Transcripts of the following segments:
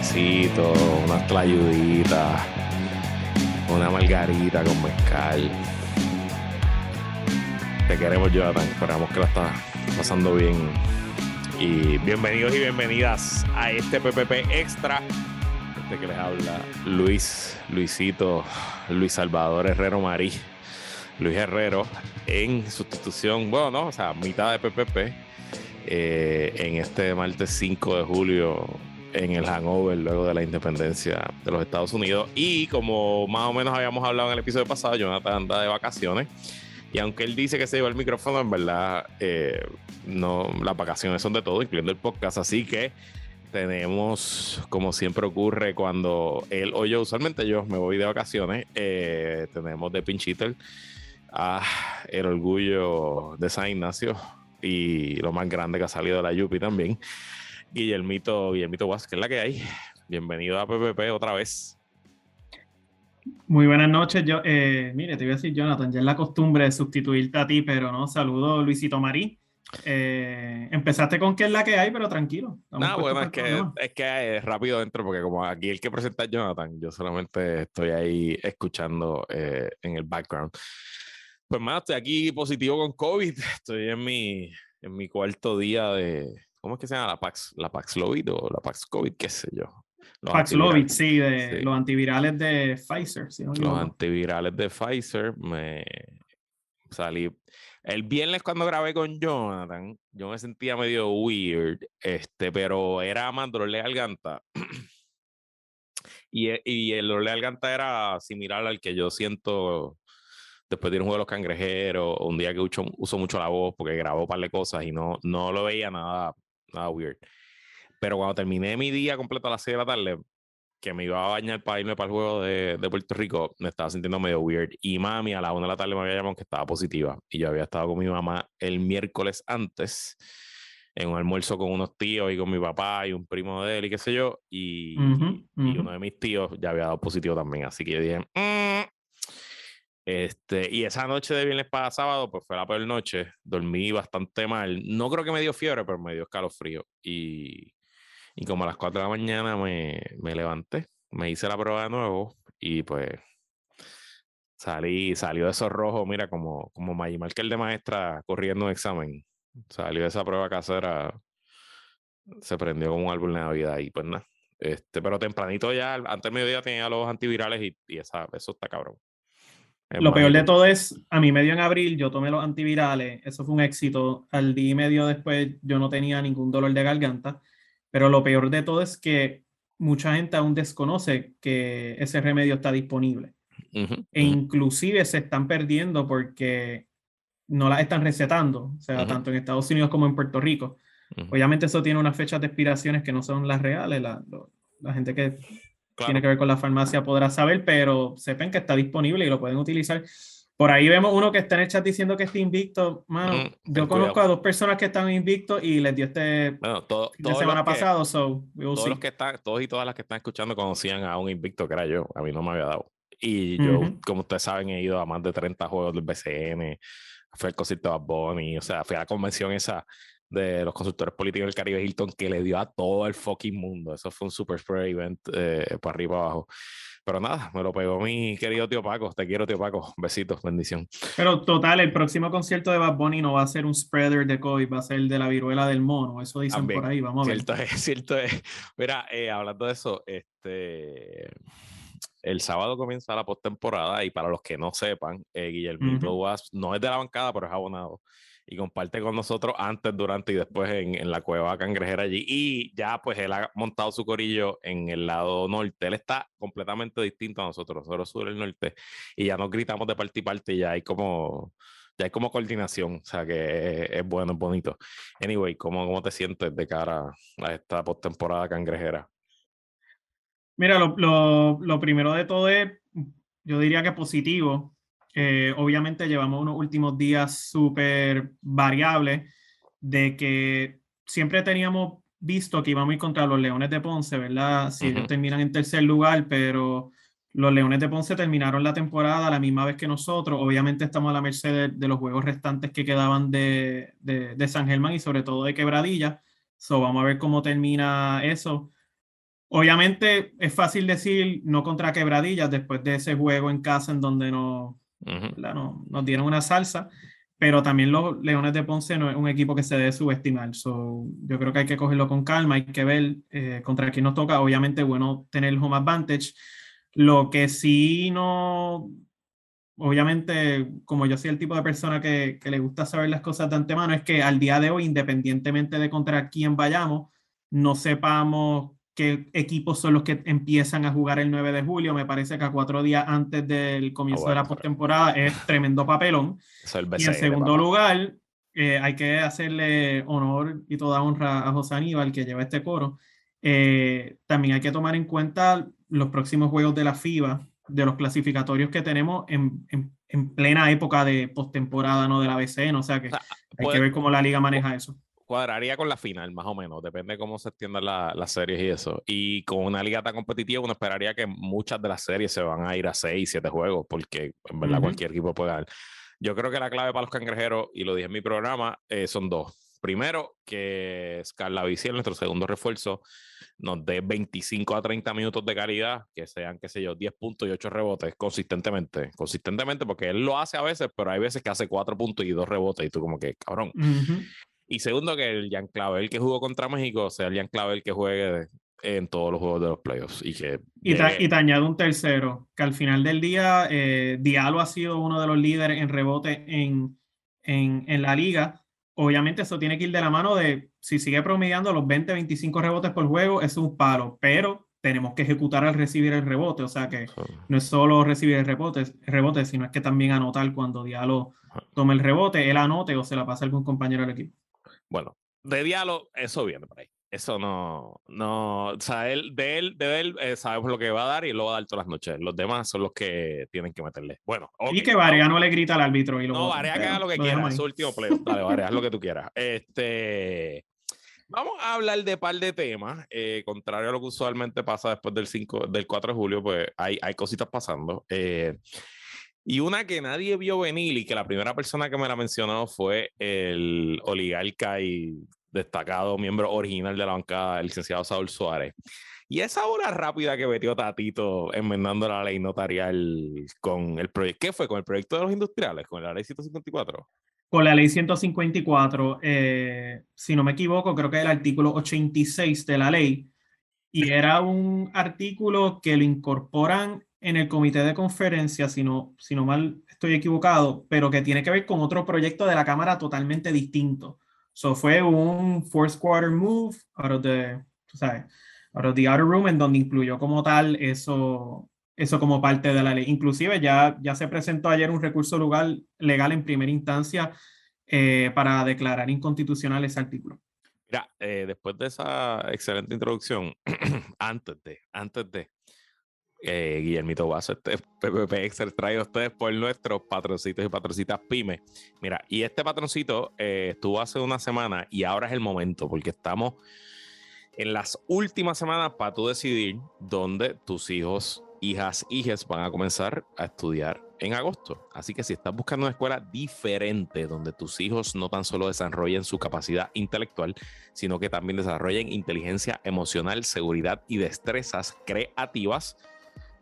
sopecitos, unas tlayuditas, una margarita con mezcal. Te queremos, Jonathan. Esperamos que la estás pasando bien. Y bienvenidos y bienvenidas a este PPP Extra. Este que les habla Luis, Luisito, Luis Salvador Herrero Marí. Luis Herrero en sustitución, bueno, no, o sea, mitad de PPP eh, en este martes 5 de julio en el hangover luego de la independencia de los Estados Unidos. Y como más o menos habíamos hablado en el episodio pasado, Jonathan anda de vacaciones. Y aunque él dice que se lleva el micrófono, en verdad, eh, no, las vacaciones son de todo, incluyendo el podcast. Así que tenemos, como siempre ocurre cuando él o yo, usualmente yo me voy de vacaciones, eh, tenemos de Pinchiter a el orgullo de San Ignacio y lo más grande que ha salido de la Yupi también. Guillermito, Guillermito Guas, que es la que hay. Bienvenido a PPP otra vez. Muy buenas noches. Yo, eh, mire, te voy a decir, Jonathan, ya es la costumbre de sustituirte a ti, pero no, saludo Luisito Marí. Eh, empezaste con que es la que hay, pero tranquilo. No, bueno, es que, es que es rápido dentro, porque como aquí el que presenta es Jonathan, yo solamente estoy ahí escuchando eh, en el background. Pues más, estoy aquí positivo con COVID. Estoy en mi, en mi cuarto día de, ¿Cómo es que se llama la Pax? ¿La Paxlovid o la Paxcovid? ¿Qué sé yo? Paxlovid, sí, de los antivirales de Pfizer. los antivirales de Pfizer me salí. El viernes cuando grabé con Jonathan, yo me sentía medio weird, este, pero era más dolor de garganta. y, y el dolor de garganta era similar al que yo siento después de un juego de los cangrejeros, un día que uso, uso, mucho la voz porque grabó un par de cosas y no, no lo veía nada nada weird. Pero cuando terminé mi día completo a las 6 de la tarde, que me iba a bañar para irme para el juego de, de, Puerto Rico, me estaba sintiendo medio weird. Y mami a la 1 de la tarde me había llamado que estaba positiva. Y yo había estado con mi mamá el miércoles antes, en un almuerzo con unos tíos y con mi papá y un primo de él y qué sé yo. Y, y uno de mis tíos ya había dado positivo también. Así que yo dije, mm, este, y esa noche de viernes para sábado, pues fue la peor noche. Dormí bastante mal. No creo que me dio fiebre, pero me dio escalofrío. Y, y como a las 4 de la mañana me, me levanté, me hice la prueba de nuevo y pues salí, salió de esos rojos, mira, como, como que el de maestra corriendo un examen. Salió de esa prueba casera, se prendió como un árbol de Navidad y pues nada. Este, pero tempranito ya, antes del mediodía tenía los antivirales y, y esa, eso está cabrón. Lo peor de todo es, a mí medio en abril yo tomé los antivirales, eso fue un éxito. Al día y medio después yo no tenía ningún dolor de garganta, pero lo peor de todo es que mucha gente aún desconoce que ese remedio está disponible. e inclusive se están perdiendo porque no las están recetando, o sea, tanto en Estados Unidos como en Puerto Rico. Obviamente eso tiene unas fechas de expiraciones que no son las reales. La, la gente que tiene que ver con la farmacia, podrá saber, pero sepan que está disponible y lo pueden utilizar. Por ahí vemos uno que está en el chat diciendo que está invicto. Mano, mm, yo conozco a dos personas que están invictos y les dio este bueno, todo, de semana pasado. todos, los que están, todos y todas las que están escuchando conocían a un invicto que era yo. A mí no me había dado. Y yo, como ustedes saben, he ido a más de 30 juegos del BCN. Fue el concierto de Bad Bunny. O sea, fui a la convención esa de los consultores políticos del Caribe Hilton que le dio a todo el fucking mundo. Eso fue un super spread event eh, para arriba abajo. Pero nada, me lo pegó mi querido tío Paco. Te quiero, tío Paco. Besitos, bendición. Pero total, el próximo concierto de Bad Bunny no va a ser un spreader de COVID, va a ser el de la viruela del mono. Eso dicen por ahí. Vamos a ver. Cierto es, cierto es. Mira, eh, hablando de eso, este. El sábado comienza la postemporada y para los que no sepan, eh, Guillermo no es de la bancada, pero es abonado y comparte con nosotros antes, durante y después en, la cueva cangrejera allí. Y ya pues él ha montado su corillo en el lado norte. Él está completamente distinto a nosotros, nosotros sur el norte. Y ya nos gritamos de parte y parte y ya hay como, ya hay como coordinación. O sea que es, bueno, es bonito. Anyway, ¿cómo, ¿cómo te sientes de cara a esta postemporada cangrejera? Mira, lo, lo, lo primero de todo es, yo diría que positivo eh, obviamente llevamos unos últimos días súper variables de que siempre teníamos visto que íbamos a ir contra los Leones de Ponce, ¿verdad? Si ellos terminan en tercer lugar, pero los Leones de Ponce terminaron la temporada a la misma vez que nosotros. Obviamente estamos a la merced de, los juegos restantes que quedaban de, de, de, San Germán y sobre todo de Quebradilla. So, vamos a ver cómo termina eso. Obviamente es fácil decir no contra quebradillas después de ese juego en casa en donde no, no, nos dieron una salsa, pero también los Leones de Ponce no es un equipo que se debe subestimar. So, yo creo que hay que cogerlo con calma, hay que ver eh, contra quién nos toca. Obviamente, bueno tener el home advantage. Lo que sí no, obviamente, como yo soy el tipo de persona que, le gusta saber las cosas de antemano, es que al día de hoy, independientemente de contra quién vayamos, no sepamos qué equipos son los que empiezan a jugar el 9 de julio. Me parece que a cuatro días antes del comienzo ah, de la postemporada es tremendo papelón. y en segundo lugar, eh, hay que hacerle honor y toda honra a José Aníbal, que lleva este coro. Eh, también hay que tomar en cuenta los próximos juegos de la FIBA, de los clasificatorios que tenemos en, en, plena época de postemporada, no de la BCN. O sea que hay que ver cómo la liga maneja eso cuadraría con la final, más o menos. Depende de cómo se extiendan las series y eso. Y con una liga tan competitiva, uno esperaría que muchas de las series se van a ir a 6, 7 juegos, porque en verdad cualquier equipo puede ganar. Yo creo que la clave para los cangrejeros, y lo dije en mi programa, eh, son dos. Primero, que Scarla Viciel, nuestro segundo refuerzo, nos dé 25 a 30 minutos de calidad, que sean, qué sé yo, 10 puntos y 8 rebotes consistentemente. Consistentemente, porque él lo hace a veces, pero hay veces que hace 4 puntos y 2 rebotes, y tú como que, cabrón. Y segundo, que el Jan Clavel que jugó contra México sea el Jan Clavel que juegue en todos los juegos de los playoffs. Y, que, y, te, añado un tercero, que al final del día, eh, Diallo ha sido uno de los líderes en rebote en, en, en, la liga. Obviamente eso tiene que ir de la mano de, si sigue promediando los 20, 25 rebotes por juego, es un palo, pero tenemos que ejecutar al recibir el rebote, o sea que no es solo recibir el rebote, rebote sino es que también anotar cuando Diallo tome el rebote, él anote o se la pasa a algún compañero del equipo. Bueno, de diálogo, eso viene por ahí. Eso no, no, o sea, él, de él, de él eh, sabemos lo que va a dar y lo va a dar todas las noches. Los demás son los que tienen que meterle. Bueno. y que Varea no le grita al árbitro. Y no, Varea que haga lo que quiera, es su último play. Dale, Varea, haz lo que tú quieras. Este, vamos a hablar de par de temas. Eh, contrario a lo que usualmente pasa después del, 5, del 4 de julio, pues hay, hay cositas pasando. Eh, y una que nadie vio venir y que la primera persona que me la mencionó fue el oligarca y destacado miembro original de la bancada, el licenciado Saúl Suárez. Y esa hora rápida que metió Tatito enmendando la ley notarial con el proyecto, ¿qué fue? ¿Con el proyecto de los industriales? ¿Con la ley 154? Con la ley 154, eh, si no me equivoco, creo que es el artículo 86 de la ley. Y era un artículo que lo incorporan en el comité de conferencia, si no, si no mal estoy equivocado, pero que tiene que ver con otro proyecto de la Cámara totalmente distinto. So fue un fourth quarter move out of the, sabes, out of the outer room, en donde incluyó como tal eso, eso como parte de la ley. Inclusive ya, ya se presentó ayer un recurso legal, legal en primera instancia eh, para declarar inconstitucional ese artículo. Mira, eh, después de esa excelente introducción, antes de, antes de, eh, Guillermito Guaso, este PPP Excel trae a ustedes por nuestros patroncitos y patrocitas pyme. Mira, y este patroncito eh, estuvo hace una semana y ahora es el momento porque estamos en las últimas semanas para tú decidir dónde tus hijos, hijas, hijes van a comenzar a estudiar en agosto. Así que si estás buscando una escuela diferente donde tus hijos no tan solo desarrollen su capacidad intelectual, sino que también desarrollen inteligencia emocional, seguridad y destrezas creativas,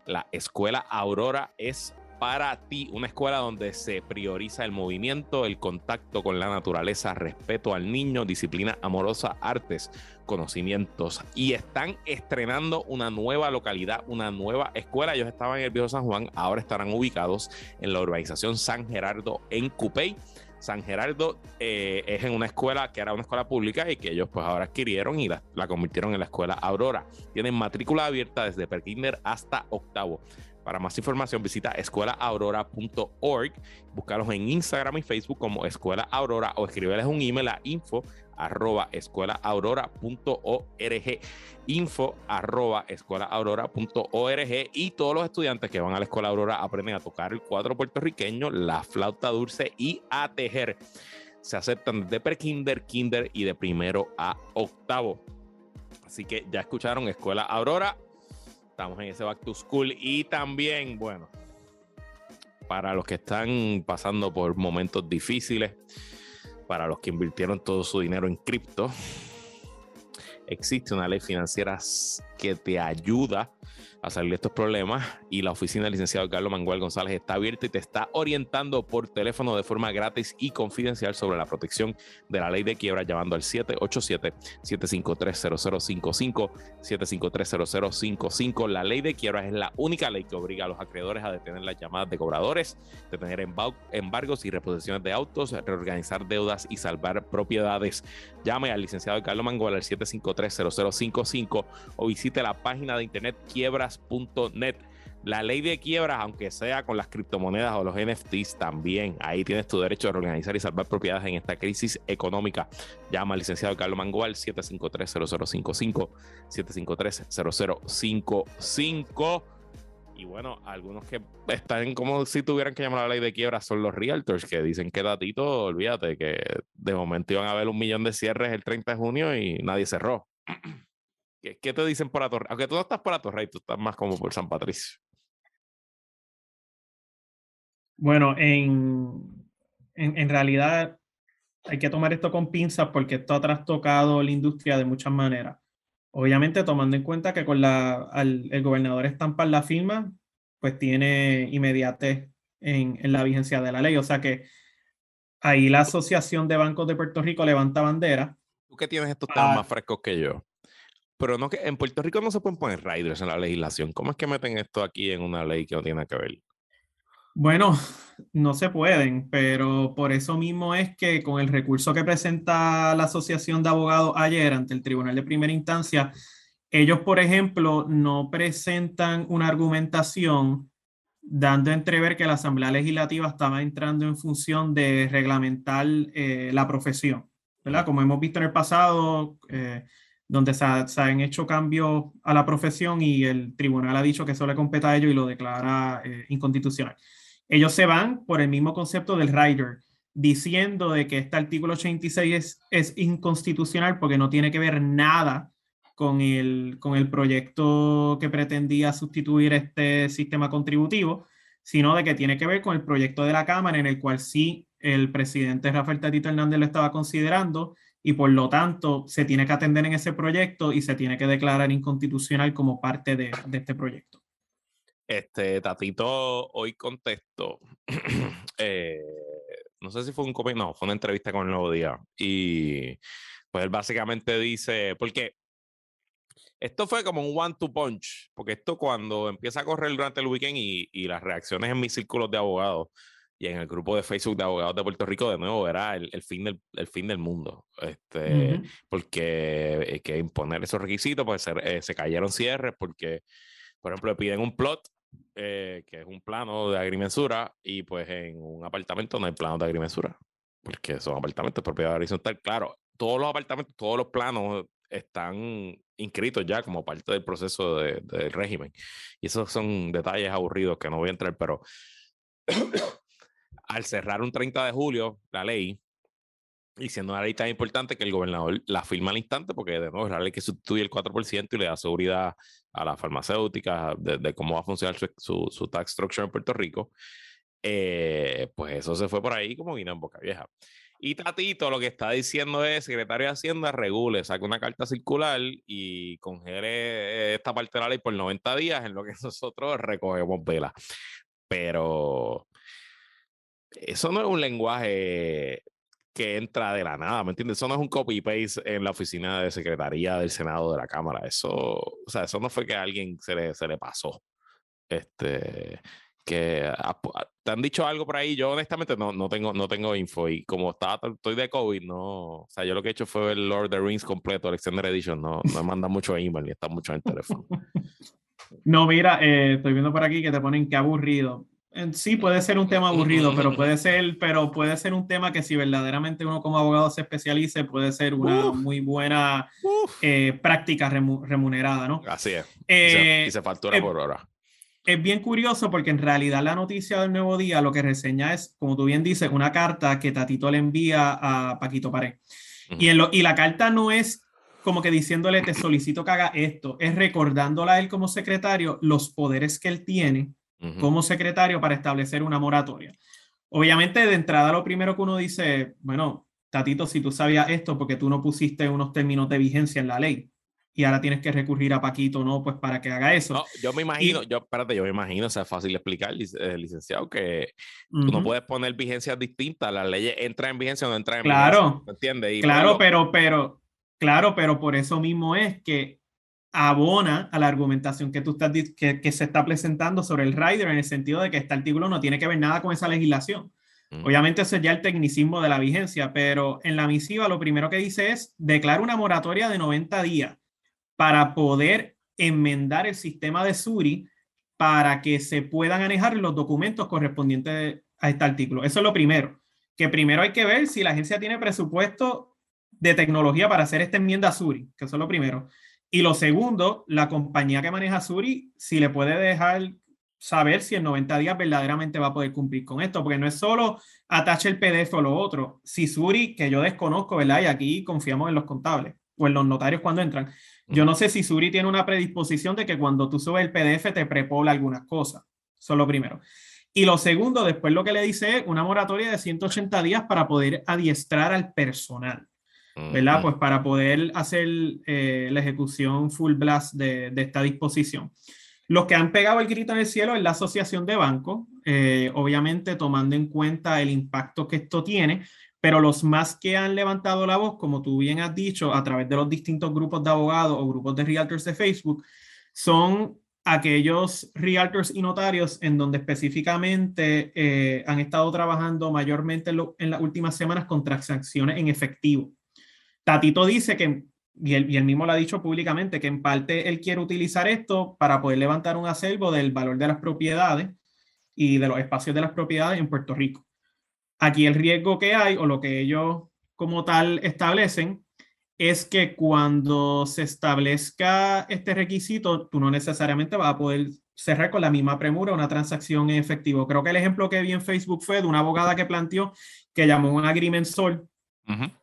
la escuela Aurora es para ti, una escuela donde se prioriza el movimiento, el contacto con la naturaleza, respeto al niño, disciplina amorosa, artes, conocimientos. Y están estrenando una nueva localidad, una nueva escuela. Ellos estaban en el Viejo San Juan, ahora estarán ubicados en la urbanización San Gerardo en Cupey. San Gerardo eh, es en una escuela que era una escuela pública y que ellos pues ahora adquirieron y la, convirtieron en la escuela Aurora. Tienen matrícula abierta desde prekinder hasta octavo. Para más información visita escuelaaurora.org, búscalos en Instagram y Facebook como Escuela Aurora o escríbeles un email a info arroba escuelaaurora.org info arroba escuelaaurora.org y todos los estudiantes que van a la Escuela Aurora aprenden a tocar el cuadro puertorriqueño, la flauta dulce y a tejer. Se aceptan de pre-kinder, kinder y de primero a octavo. Así que ya escucharon Escuela Aurora. Estamos en ese back to school y también, bueno, para los que están pasando por momentos difíciles, para los que invirtieron todo su dinero en cripto. existe una ley financiera que te ayuda a salir de estos problemas y la oficina del licenciado Carlos Mangual González está abierta y te está orientando por teléfono de forma gratis y confidencial sobre la protección de la ley de quiebra llamando al 787-753-0055, 753-0055. La ley de quiebra es la única ley que obliga a los acreedores a detener las llamadas de cobradores, detener embargos y reposiciones de autos, reorganizar deudas y salvar propiedades. Llame al licenciado Carlos Mangual al 753-0055 o visite la página de internet quiebra net La ley de quiebras, aunque sea con las criptomonedas o los NFTs, también ahí tienes tu derecho a reorganizar y salvar propiedades en esta crisis económica. Llama al licenciado Carlos Mangual 753-0055, 753-0055. Y bueno, algunos que están como si tuvieran que llamar a la ley de quiebras son los realtors que dicen que datito, olvídate que de momento iban a haber un millón de cierres el 30 de junio y nadie cerró. ¿Qué, te dicen por la torre? Aunque tú no estás por la torre, tú estás más como por San Patricio. Bueno, en, en, realidad hay que tomar esto con pinzas porque esto ha trastocado la industria de muchas maneras. Obviamente tomando en cuenta que con la, el gobernador estampar la firma, pues tiene inmediatez en, en, la vigencia de la ley. O sea que ahí la Asociación de Bancos de Puerto Rico levanta bandera. Tú que tienes estos temas más frescos que yo. Pero no que en Puerto Rico no se pueden poner riders en la legislación. ¿Cómo es que meten esto aquí en una ley que no tiene que ver? Bueno, no se pueden, pero por eso mismo es que con el recurso que presenta la Asociación de Abogados ayer ante el Tribunal de Primera Instancia, ellos, por ejemplo, no presentan una argumentación dando a entrever que la Asamblea Legislativa estaba entrando en función de reglamentar eh, la profesión, ¿verdad? Como hemos visto en el pasado, eh, donde se, han hecho cambios a la profesión y el tribunal ha dicho que eso le compete a ellos y lo declara eh, inconstitucional. Ellos se van por el mismo concepto del rider, diciendo de que este artículo 86 es, es inconstitucional porque no tiene que ver nada con el, con el proyecto que pretendía sustituir este sistema contributivo, sino de que tiene que ver con el proyecto de la Cámara en el cual sí el presidente Rafael Tatito Hernández lo estaba considerando y por lo tanto se tiene que atender en ese proyecto y se tiene que declarar inconstitucional como parte de, este proyecto. Este Tatito hoy contestó, eh, no sé si fue un no, fue una entrevista con el Nuevo Día y pues él básicamente dice, porque esto fue como un one to punch, porque esto cuando empieza a correr durante el weekend y, y las reacciones en mis círculos de abogados, y en el grupo de Facebook de abogados de Puerto Rico, de nuevo, era el, el fin, del, el fin del mundo. Este, Porque hay eh, que imponer esos requisitos, pues se, eh, se cayeron cierres, porque, por ejemplo, piden un plot, eh, que es un plano de agrimensura, y pues en un apartamento no hay plano de agrimensura, porque son apartamentos de propiedad horizontal. Claro, todos los apartamentos, todos los planos están inscritos ya como parte del proceso de, del régimen. Y esos son detalles aburridos que no voy a entrar, pero al cerrar un 30 de julio la ley, y siendo una ley tan importante que el gobernador la firma al instante, porque de nuevo es la ley que sustituye el 4% y le da seguridad a las farmacéuticas de, cómo va a funcionar su, tax structure en Puerto Rico, eh, pues eso se fue por ahí como vino en boca vieja. Y Tatito lo que está diciendo es, secretario de Hacienda, regule, saque una carta circular y congele esta parte de la ley por 90 días en lo que nosotros recogemos vela. Pero eso no es un lenguaje que entra de la nada, ¿me entiendes? Eso no es un copy-paste en la oficina de secretaría del Senado de la Cámara. Eso, o sea, eso no fue que a alguien se le, pasó. Este, que te han dicho algo por ahí. Yo honestamente no, no, tengo, no tengo info y como estaba, estoy de COVID, no, o sea, yo lo que he hecho fue el Lord of the Rings completo, el Extended Edition, no, no me manda mucho email ni está mucho en el teléfono. No, mira, eh, estoy viendo por aquí que te ponen que aburrido sí puede ser un tema aburrido, pero puede ser, pero puede ser un tema que si verdaderamente uno como abogado se especialice, puede ser una muy buena eh, práctica remunerada, ¿no? Así es. y, se, eh, factura por hora. Es bien curioso porque en realidad la noticia del Nuevo Día lo que reseña es, como tú bien dices, una carta que Tatito le envía a Paquito Pared. y, y la carta no es como que diciéndole, te solicito que haga esto, es recordándole a él como secretario los poderes que él tiene como secretario para establecer una moratoria. Obviamente, de entrada, lo primero que uno dice, bueno, Tatito, si tú sabías esto, porque tú no pusiste unos términos de vigencia en la ley. y ahora tienes que recurrir a Paquito, ¿no? Pues para que haga eso. yo me imagino, yo, espérate, yo me imagino, o sea, es fácil explicar, eh, licenciado, que tú no puedes poner vigencias distintas, las leyes entran en vigencia o no entran en claro, vigencia, ¿me entiendes? claro, pero, pero, claro, pero por eso mismo es que abona a la argumentación que tú estás que, que se está presentando sobre el rider en el sentido de que este artículo no tiene que ver nada con esa legislación. Obviamente ese es ya el tecnicismo de la vigencia, pero en la misiva lo primero que dice es declara una moratoria de 90 días para poder enmendar el sistema de Suri para que se puedan manejar los documentos correspondientes a este artículo. Eso es lo primero, que primero hay que ver si la agencia tiene presupuesto de tecnología para hacer esta enmienda a Suri, que eso es lo primero. Y lo segundo, la compañía que maneja Suri, si le puede dejar saber si en 90 días verdaderamente va a poder cumplir con esto, porque no es solo atache el PDF o lo otro. Si Suri, que yo desconozco, ¿verdad? Y aquí confiamos en los contables o en los notarios cuando entran. Yo no sé si Suri tiene una predisposición de que cuando tú subes el PDF te prepobla algunas cosas. Eso es lo primero. Y lo segundo, después lo que le dice es una moratoria de 180 días para poder adiestrar al personal. ¿Verdad? Pues para poder hacer eh, la ejecución full blast de, de, esta disposición. Los que han pegado el grito en el cielo es la Asociación de Bancos, eh, obviamente tomando en cuenta el impacto que esto tiene, pero los más que han levantado la voz, como tú bien has dicho, a través de los distintos grupos de abogados o grupos de realtors de Facebook, son aquellos realtors y notarios en donde específicamente eh, han estado trabajando mayormente en, las últimas semanas con transacciones en efectivo. Tatito dice que y él, mismo lo ha dicho públicamente, que en parte él quiere utilizar esto para poder levantar un acervo del valor de las propiedades y de los espacios de las propiedades en Puerto Rico. Aquí el riesgo que hay, o lo que ellos como tal establecen, es que cuando se establezca este requisito, tú no necesariamente vas a poder cerrar con la misma premura una transacción en efectivo. Creo que el ejemplo que vi en Facebook fue de una abogada que planteó que llamó un agreement sol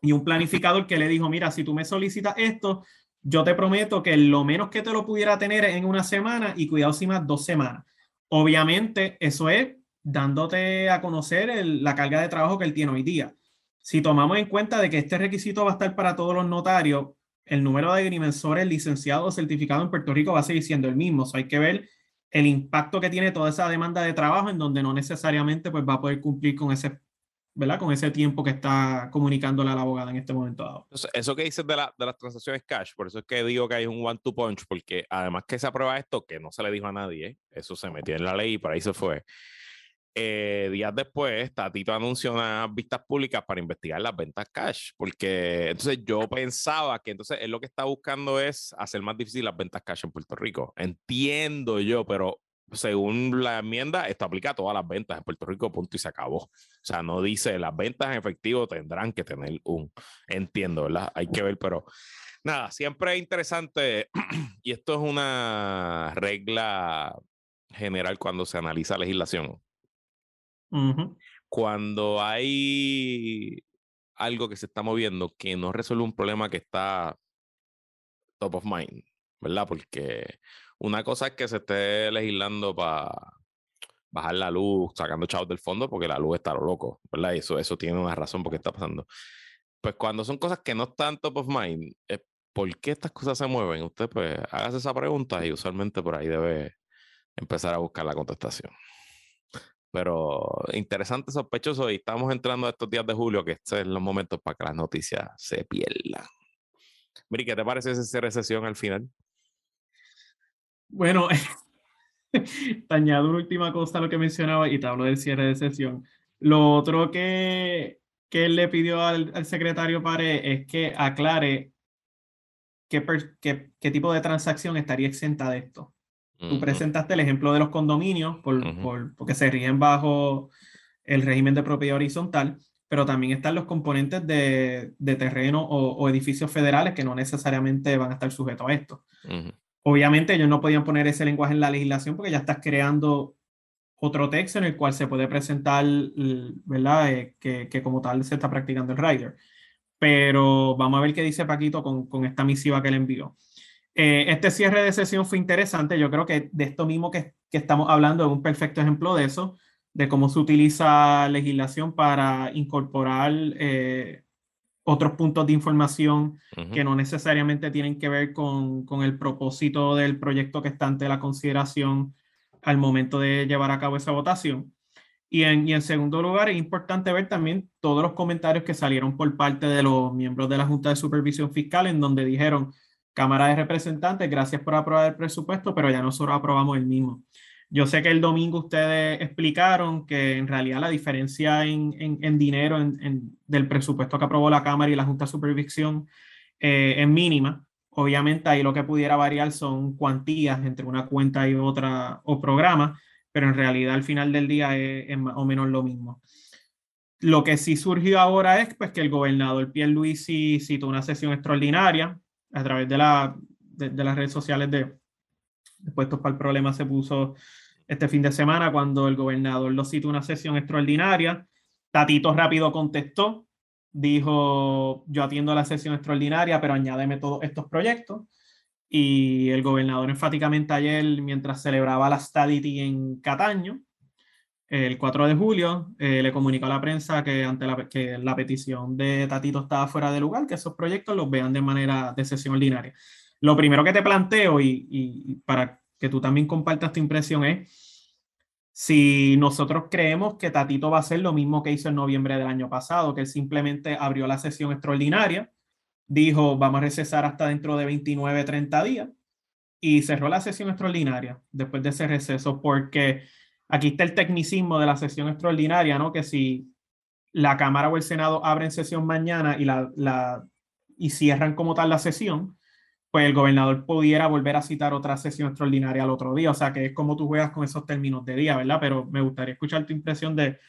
y un planificador que le dijo, mira, si tú me solicitas esto, yo te prometo que lo menos que te lo pudiera tener en una semana y cuidado si más dos semanas. Obviamente, eso es dándote a conocer la carga de trabajo que él tiene hoy día. Si tomamos en cuenta de que este requisito va a estar para todos los notarios, el número de agrimensores licenciados o certificados en Puerto Rico va a seguir siendo el mismo. hay que ver el impacto que tiene toda esa demanda de trabajo en donde no necesariamente pues, va a poder cumplir con ese ¿verdad? Con ese tiempo que está comunicándole a la abogada en este momento dado. Eso que dices de, la, de las transacciones cash, por eso es que digo que hay un one to punch, porque además que se aprueba esto, que no se le dijo a nadie, eso se metió en la ley y por ahí se fue. Eh, días después, Tatito anunció unas vistas públicas para investigar las ventas cash, porque entonces yo pensaba que entonces él lo que está buscando es hacer más difícil las ventas cash en Puerto Rico. Entiendo yo, pero según la enmienda, esto aplica a todas las ventas en Puerto Rico, punto y se acabó. O sea, no dice las ventas en efectivo tendrán que tener un. Entiendo, ¿verdad? Hay que ver, pero nada, siempre es interesante y esto es una regla general cuando se analiza legislación. Cuando hay algo que se está moviendo que no resuelve un problema que está top of mind, ¿verdad? Porque una cosa es que se esté legislando para bajar la luz, sacando chavos del fondo, porque la luz está lo loco, ¿verdad? Eso, eso tiene una razón por qué está pasando. Pues cuando son cosas que no están top of mind, ¿por qué estas cosas se mueven? Usted, pues, hágase esa pregunta y usualmente por ahí debe empezar a buscar la contestación. Pero interesante, sospechoso, y estamos entrando a estos días de julio, que estos son los momentos para que las noticias se pierdan. Miri, ¿qué te parece esa recesión al final? Bueno, te añado una última cosa a lo que mencionaba y te hablo del cierre de sesión. Lo otro que, que él le pidió al, secretario Pare es que aclare qué, qué, qué, tipo de transacción estaría exenta de esto. Tú presentaste el ejemplo de los condominios por, por, porque se rigen bajo el régimen de propiedad horizontal, pero también están los componentes de, de terreno o, edificios federales que no necesariamente van a estar sujetos a esto. Obviamente ellos no podían poner ese lenguaje en la legislación porque ya estás creando otro texto en el cual se puede presentar, ¿verdad? Eh, que, como tal se está practicando el rider. Pero vamos a ver qué dice Paquito con, esta misiva que le envió. Eh, este cierre de sesión fue interesante. Yo creo que de esto mismo que, que estamos hablando es un perfecto ejemplo de eso, de cómo se utiliza legislación para incorporar eh, otros puntos de información que no necesariamente tienen que ver con, con, el propósito del proyecto que está ante la consideración al momento de llevar a cabo esa votación. Y en, y en segundo lugar, es importante ver también todos los comentarios que salieron por parte de los miembros de la Junta de Supervisión Fiscal, en donde dijeron, Cámara de Representantes, gracias por aprobar el presupuesto, pero ya nosotros aprobamos el mismo. Yo sé que el domingo ustedes explicaron que en realidad la diferencia en, en, dinero en, del presupuesto que aprobó la Cámara y la Junta de Supervisión eh, es mínima. Obviamente ahí lo que pudiera variar son cuantías entre una cuenta y otra o programa, pero en realidad al final del día es, más o menos lo mismo. Lo que sí surgió ahora es pues, que el gobernador Pierluisi citó una sesión extraordinaria a través de, la, de las redes sociales de, Puestos para el problema se puso este fin de semana cuando el gobernador lo citó una sesión extraordinaria. Tatito rápido contestó, dijo, yo atiendo la sesión extraordinaria, pero añádeme todos estos proyectos. Y el gobernador enfáticamente ayer, mientras celebraba la Stadity en Cataño, el 4 de julio, eh, le comunicó a la prensa que ante la, que la petición de Tatito estaba fuera de lugar, que esos proyectos los vean de manera de sesión ordinaria. Lo primero que te planteo y, para que tú también compartas tu impresión es si nosotros creemos que Tatito va a hacer lo mismo que hizo en noviembre del año pasado, que él simplemente abrió la sesión extraordinaria, dijo vamos a recesar hasta dentro de 29, 30 días y cerró la sesión extraordinaria después de ese receso, porque aquí está el tecnicismo de la sesión extraordinaria, ¿no? Que si la Cámara o el Senado abren sesión mañana y, la, la, y cierran como tal la sesión, pues el gobernador pudiera volver a citar otra sesión extraordinaria al otro día. O sea, que es como tú juegas con esos términos de día, ¿verdad? Pero me gustaría escuchar tu impresión de,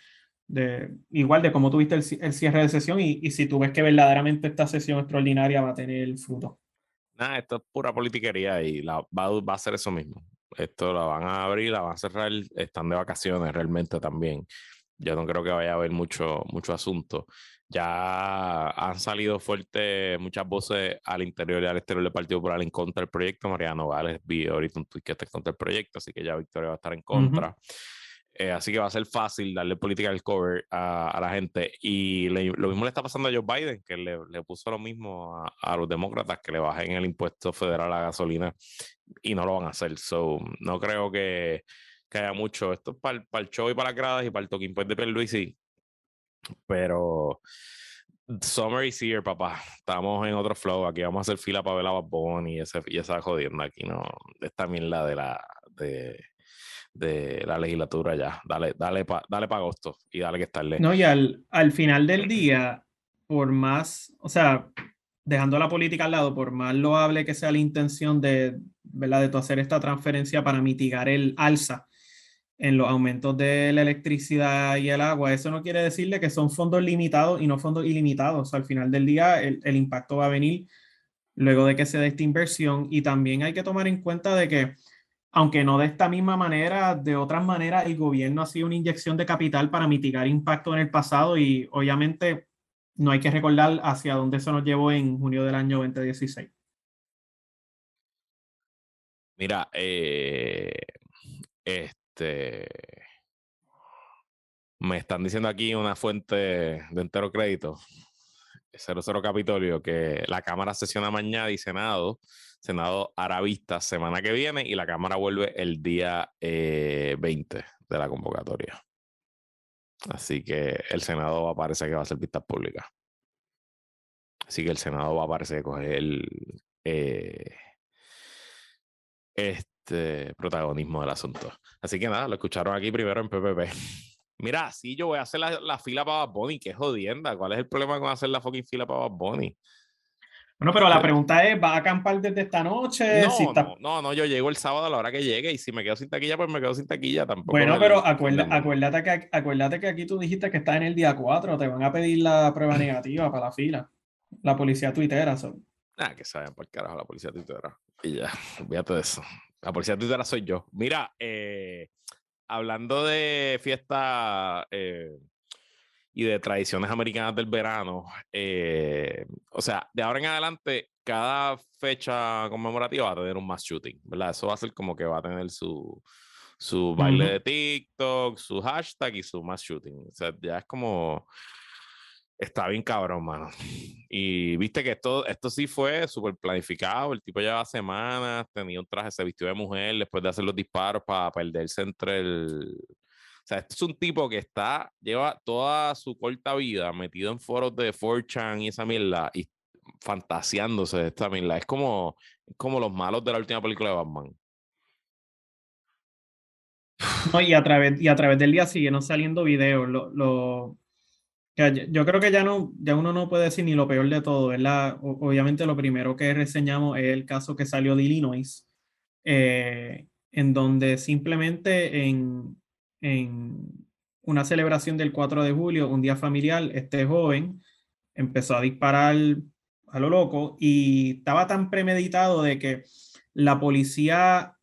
de igual de cómo tuviste el, el cierre de sesión y, y, si tú ves que verdaderamente esta sesión extraordinaria va a tener fruto. Nada, esto es pura politiquería y la, va, va a ser eso mismo. Esto la van a abrir, la van a cerrar, están de vacaciones realmente también. Yo no creo que vaya a haber mucho, mucho asunto ya han salido fuertes muchas voces al interior y al exterior del Partido Popular en contra del proyecto. Mariano Nogales vi ahorita un tweet que está en contra del proyecto, así que ya Victoria va a estar en contra. Eh, así que va a ser fácil darle política al cover a, la gente. Y lo mismo le está pasando a Joe Biden, que le, le puso lo mismo a, a, los demócratas, que le bajen el impuesto federal a la gasolina y no lo van a hacer. So, no creo que, que haya mucho. Esto es para, para el show y para las gradas y para el toquín pues de sí pero Summer is here, papá. Estamos en otro flow. Aquí vamos a hacer fila para ver a Bad y, ese, y esa jodienda aquí, ¿no? Es también la de la de, de la legislatura ya. Dale, dale para dale pa agosto y dale que estarle. No, y al, al final del día, por más, o sea, dejando la política al lado, por más loable que sea la intención de, ¿verdad? de tu hacer esta transferencia para mitigar el alza en los aumentos de la electricidad y el agua, eso no quiere decirle que son fondos limitados y no fondos ilimitados. al final del día, el, el, impacto va a venir luego de que se dé esta inversión. Y también hay que tomar en cuenta de que, aunque no de esta misma manera, de otras maneras, el gobierno ha sido una inyección de capital para mitigar impacto en el pasado y obviamente no hay que recordar hacia dónde eso nos llevó en junio del año 2016. Mira, este este, me están diciendo aquí una fuente de entero crédito, 00 Capitolio, que la Cámara sesiona mañana y Senado, Senado hará semana que viene y la Cámara vuelve el día 20 eh, de la convocatoria. Así que el Senado parecer que va a ser vista pública. Así que el Senado va a parecer coger el, eh, este protagonismo del asunto. Así que nada, lo escucharon aquí primero en PPP. Mira, sí, yo voy a hacer la, la fila para Bad Bunny, qué jodienda. ¿Cuál es el problema con hacer la fucking fila para Bad Bunny? Bueno, pero la pregunta es, ¿va a acampar desde esta noche? No, no, no, no, yo llego el sábado a la hora que llegue y si me quedo sin taquilla, pues me quedo sin taquilla tampoco. Bueno, pero acuérdate, que, acuérdate que aquí tú dijiste que estás en el día 4, te van a pedir la prueba negativa para la fila. La policía tuitera. Son. Ah, que saben por carajo la policía tuitera. Y ya, olvídate de eso. La policía tuitera soy yo. Mira, eh, hablando de fiesta eh, y de tradiciones americanas del verano, eh, o sea, de ahora en adelante, cada fecha conmemorativa va a tener un mass shooting, ¿verdad? Eso va a ser como que va a tener su, su baile de TikTok, su hashtag y su mass shooting. O sea, ya es como Está bien cabrón, mano. Y viste que esto, esto sí fue súper planificado. El tipo llevaba semanas, tenía un traje, se vistió de mujer después de hacer los disparos para perderse entre el. O sea, este es un tipo que está, lleva toda su corta vida metido en foros de 4chan y esa mierda y fantaseándose de esta mierda. Es como, como los malos de la última película de Batman. No, y a través, y a través del día siguen saliendo videos. Lo, lo, yo creo que ya, no, ya uno no puede decir ni lo peor de todo, ¿verdad? obviamente lo primero que reseñamos es el caso que salió de Illinois, eh, en donde simplemente en, en una celebración del 4 de julio, un día familiar, este joven empezó a disparar a lo loco y estaba tan premeditado de que la policía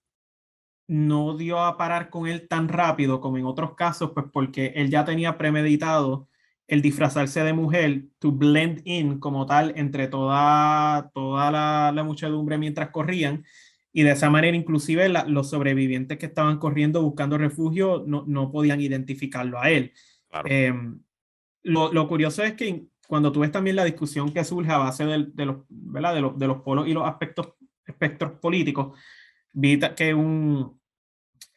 no dio a parar con él tan rápido como en otros casos, pues porque él ya tenía premeditado el disfrazarse de mujer, to blend in como tal entre toda, toda la, muchedumbre mientras corrían. Y de esa manera, inclusive los sobrevivientes que estaban corriendo buscando refugio no, no podían identificarlo a él. Em, lo, lo, curioso es que cuando tú ves también la discusión que surge a base de, de los, ¿verdad? De, los, de los polos y los aspectos, espectros políticos, vi que un,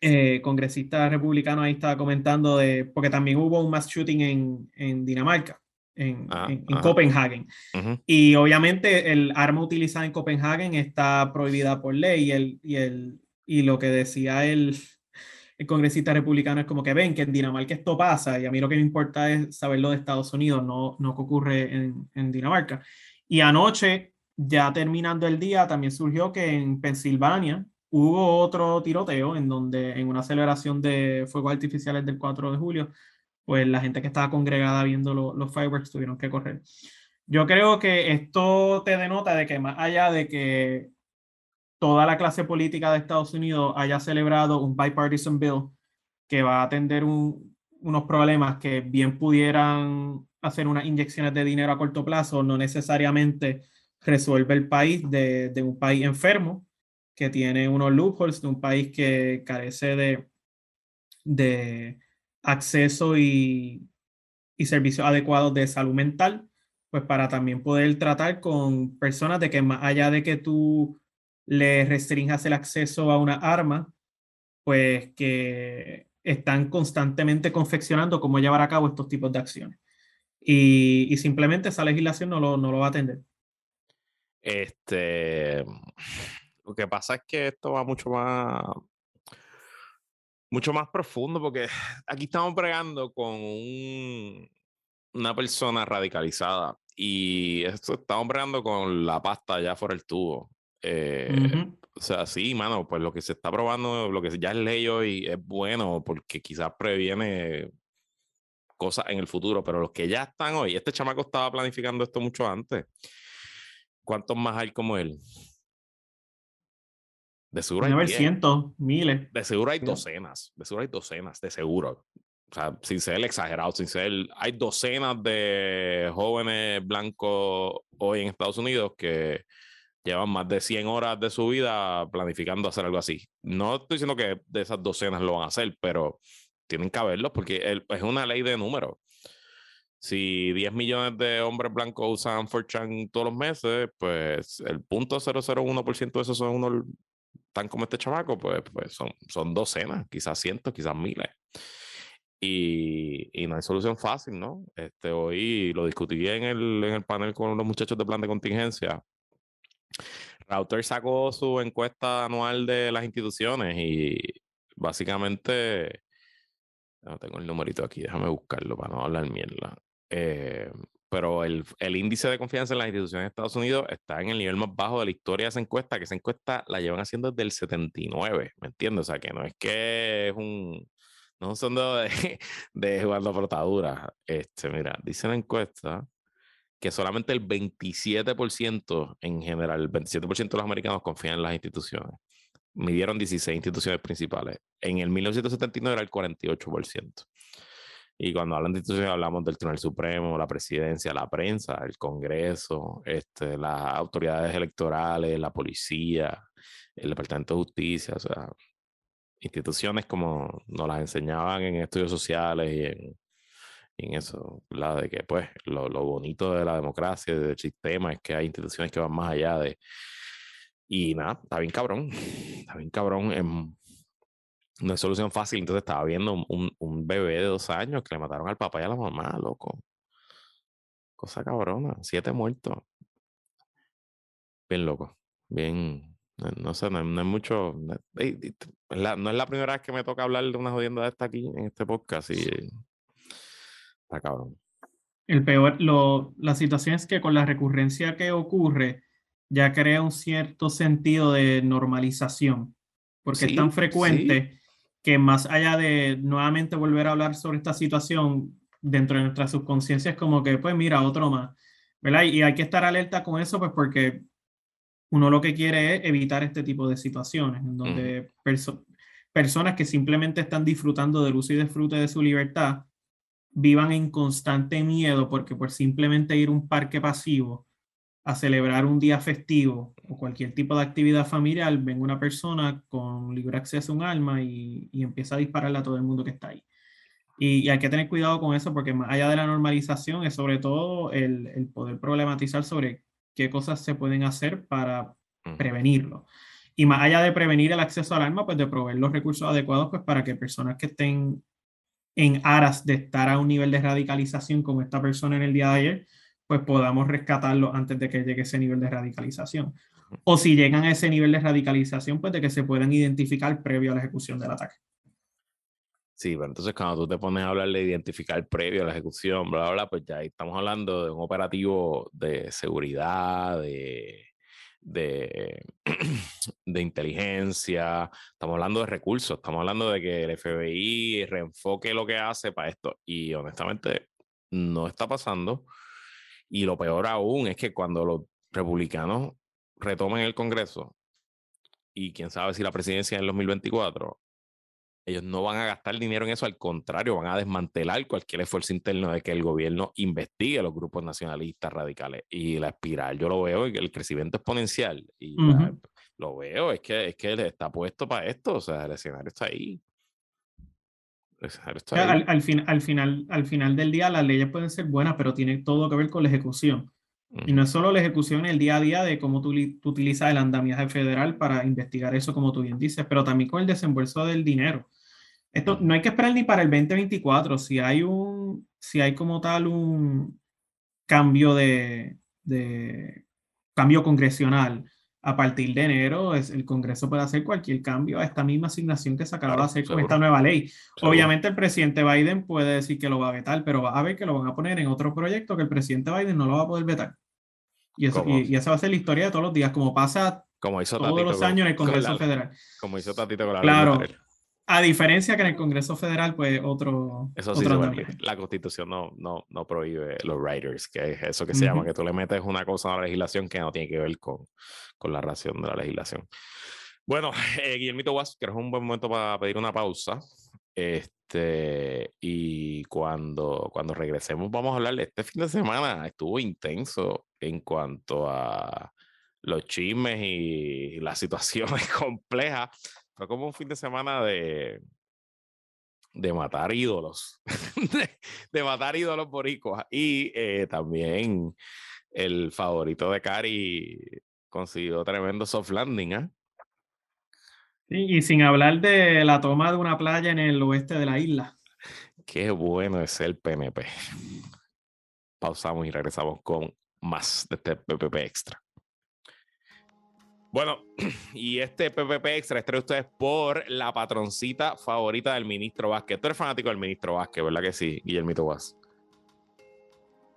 eh, congresista republicano ahí estaba comentando de, porque también hubo un mass shooting en, en Dinamarca, en, ah, en, Copenhagen. Y obviamente el arma utilizada en Copenhagen está prohibida por ley y, el, y, el, y lo que decía el, el congresista republicano es como que ven que en Dinamarca esto pasa y a mí lo que me importa es saber lo de Estados Unidos, no, no que ocurre en, en Dinamarca. Y anoche, ya terminando el día, también surgió que en Pensilvania, hubo otro tiroteo en donde en una celebración de fuegos artificiales del 4 de julio, pues la gente que estaba congregada viendo los fireworks tuvieron que correr. Yo creo que esto te denota de que más allá de que toda la clase política de Estados Unidos haya celebrado un bipartisan bill que va a atender unos problemas que bien pudieran hacer unas inyecciones de dinero a corto plazo, no necesariamente resuelve el país de, de un país enfermo, que tiene unos loopholes de un país que carece de, de acceso y, y servicios adecuados de salud mental, pues para también poder tratar con personas de que más allá de que tú le restringas el acceso a una arma, pues que están constantemente confeccionando cómo llevar a cabo estos tipos de acciones. Y, y simplemente esa legislación no lo, no lo va a atender. Este, lo que pasa es que esto va mucho más mucho más profundo porque aquí estamos bregando con una persona radicalizada y esto, estamos bregando con la pasta ya fuera el tubo. Eh, o sea, sí, mano, pues lo que se está probando, lo que ya es ley hoy es bueno porque quizás previene cosas en el futuro, pero los que ya están hoy, este chamaco estaba planificando esto mucho antes. ¿Cuántos más hay como él? De seguro hay cientos, miles. De seguro hay docenas, de seguro hay docenas, de seguro. O sea, sin ser exagerado, sin ser... Hay docenas de jóvenes blancos hoy en Estados Unidos que llevan más de 100 horas de su vida planificando hacer algo así. No estoy diciendo que de esas docenas lo van a hacer, pero tienen que haberlo porque es una ley de números. Si 10 millones de hombres blancos usan 4chan todos los meses, pues el punto 001% de esos son unos tan como este chamaco, pues, pues son, son docenas, quizás cientos, quizás miles. Y, y, no hay solución fácil, ¿no? Este, hoy lo discutí en el, en el panel con los muchachos de plan de contingencia. Router sacó su encuesta anual de las instituciones y básicamente, no tengo el numerito aquí, déjame buscarlo para no hablar mierda. Eh, pero el, el, índice de confianza en las instituciones de Estados Unidos está en el nivel más bajo de la historia de esa encuesta, que esa encuesta la llevan haciendo desde el 79, ¿me entiendes? O sea, que no es que es un, no son de, de jugando protadura. Este, mira, dice la encuesta que solamente el 27% en general, el 27% de los americanos confían en las instituciones. Midieron 16 instituciones principales. En el 1979 era el 48%. Y cuando hablan de instituciones hablamos del Tribunal Supremo, la presidencia, la prensa, el Congreso, este, las autoridades electorales, la policía, el Departamento de Justicia, o sea, instituciones como nos las enseñaban en estudios sociales y en, en eso, la de que pues lo, lo, bonito de la democracia, del sistema, es que hay instituciones que van más allá de... Y nada, está bien cabrón, está bien cabrón. En, no es solución fácil, entonces estaba viendo un, un, bebé de dos años que le mataron al papá y a la mamá, loco. Cosa cabrona, siete muertos. Bien loco, bien, no sé, no, es mucho. No es, la, no es la primera vez que me toca hablar de una jodienda de esta aquí en este podcast y está cabrón. El peor, lo, la situación es que con la recurrencia que ocurre, ya crea un cierto sentido de normalización, porque es tan frecuente que más allá de nuevamente volver a hablar sobre esta situación dentro de nuestra subconsciencia, es como que, pues mira, otro más, ¿verdad? Y hay que estar alerta con eso, pues porque uno lo que quiere es evitar este tipo de situaciones, en donde personas que simplemente están disfrutando del uso y disfrute de su libertad vivan en constante miedo porque por simplemente ir a un parque pasivo a celebrar un día festivo o cualquier tipo de actividad familiar, ven una persona con libre acceso a un arma y, empieza a dispararle a todo el mundo que está ahí. Y, hay que tener cuidado con eso porque más allá de la normalización es sobre todo el, el poder problematizar sobre qué cosas se pueden hacer para prevenirlo. Y más allá de prevenir el acceso al arma, pues de proveer los recursos adecuados pues para que personas que estén en aras de estar a un nivel de radicalización como esta persona en el día de ayer, pues podamos rescatarlo antes de que llegue ese nivel de radicalización. O si llegan a ese nivel de radicalización, pues de que se puedan identificar previo a la ejecución del ataque. Sí, pero entonces cuando tú te pones a hablar de identificar previo a la ejecución, bla, bla, bla, pues ya estamos hablando de un operativo de seguridad, de, de, de inteligencia, estamos hablando de recursos, estamos hablando de que el FBI reenfoque lo que hace para esto. Y honestamente, no está pasando. Y lo peor aún es que cuando los republicanos retomen el Congreso, y quién sabe si la presidencia en el 2024, ellos no van a gastar dinero en eso, al contrario, van a desmantelar cualquier esfuerzo interno de que el gobierno investigue a los grupos nacionalistas radicales. Y la espiral, yo lo veo, el crecimiento exponencial, y lo veo, es que, es que está puesto para esto, o sea, el escenario está ahí. Al, fin, al, final, al final del día, las leyes pueden ser buenas, pero tienen todo que ver con la ejecución. Y no es solo la ejecución en el día a día de cómo tú, tú, utilizas el andamiaje federal para investigar eso, como tú bien dices, pero también con el desembolso del dinero. Esto no hay que esperar ni para el 2024. Si hay un, si hay como tal un cambio de, de cambio congresional a partir de enero, es, el Congreso puede hacer cualquier cambio a esta misma asignación que se acaba de hacer con esta nueva ley. Obviamente el presidente Biden puede decir que lo va a vetar, pero va a ver que lo van a poner en otro proyecto que el presidente Biden no lo va a poder vetar. Y, eso, y, esa va a ser la historia de todos los días, como pasa como hizo todos los años en el Congreso Federal. Como hizo Tatito con la Claro, a diferencia que en el Congreso Federal, pues otro. Eso sí, la Constitución no, no, no prohíbe los writers, que es eso que se llama, que tú le metes una cosa a la legislación que no tiene que ver con, con la ración de la legislación. Bueno, eh, Guillermito Was, creo que es un buen momento para pedir una pausa. Este, y cuando, cuando regresemos, vamos a hablar este fin de semana. Estuvo intenso en cuanto a los chismes y las situaciones complejas fue como un fin de semana de, de matar ídolos, de, matar ídolos boricuas. Y eh, también el favorito de Cari consiguió tremendo soft landing. ¿eh? y sin hablar de la toma de una playa en el oeste de la isla. Qué bueno es el PNP. Pausamos y regresamos con más de este PPP Extra. Bueno, y este PPP extra trae ustedes por la patroncita favorita del ministro Vázquez. Tú eres fanático del ministro Vázquez, ¿verdad que sí, Guillermito Vázquez?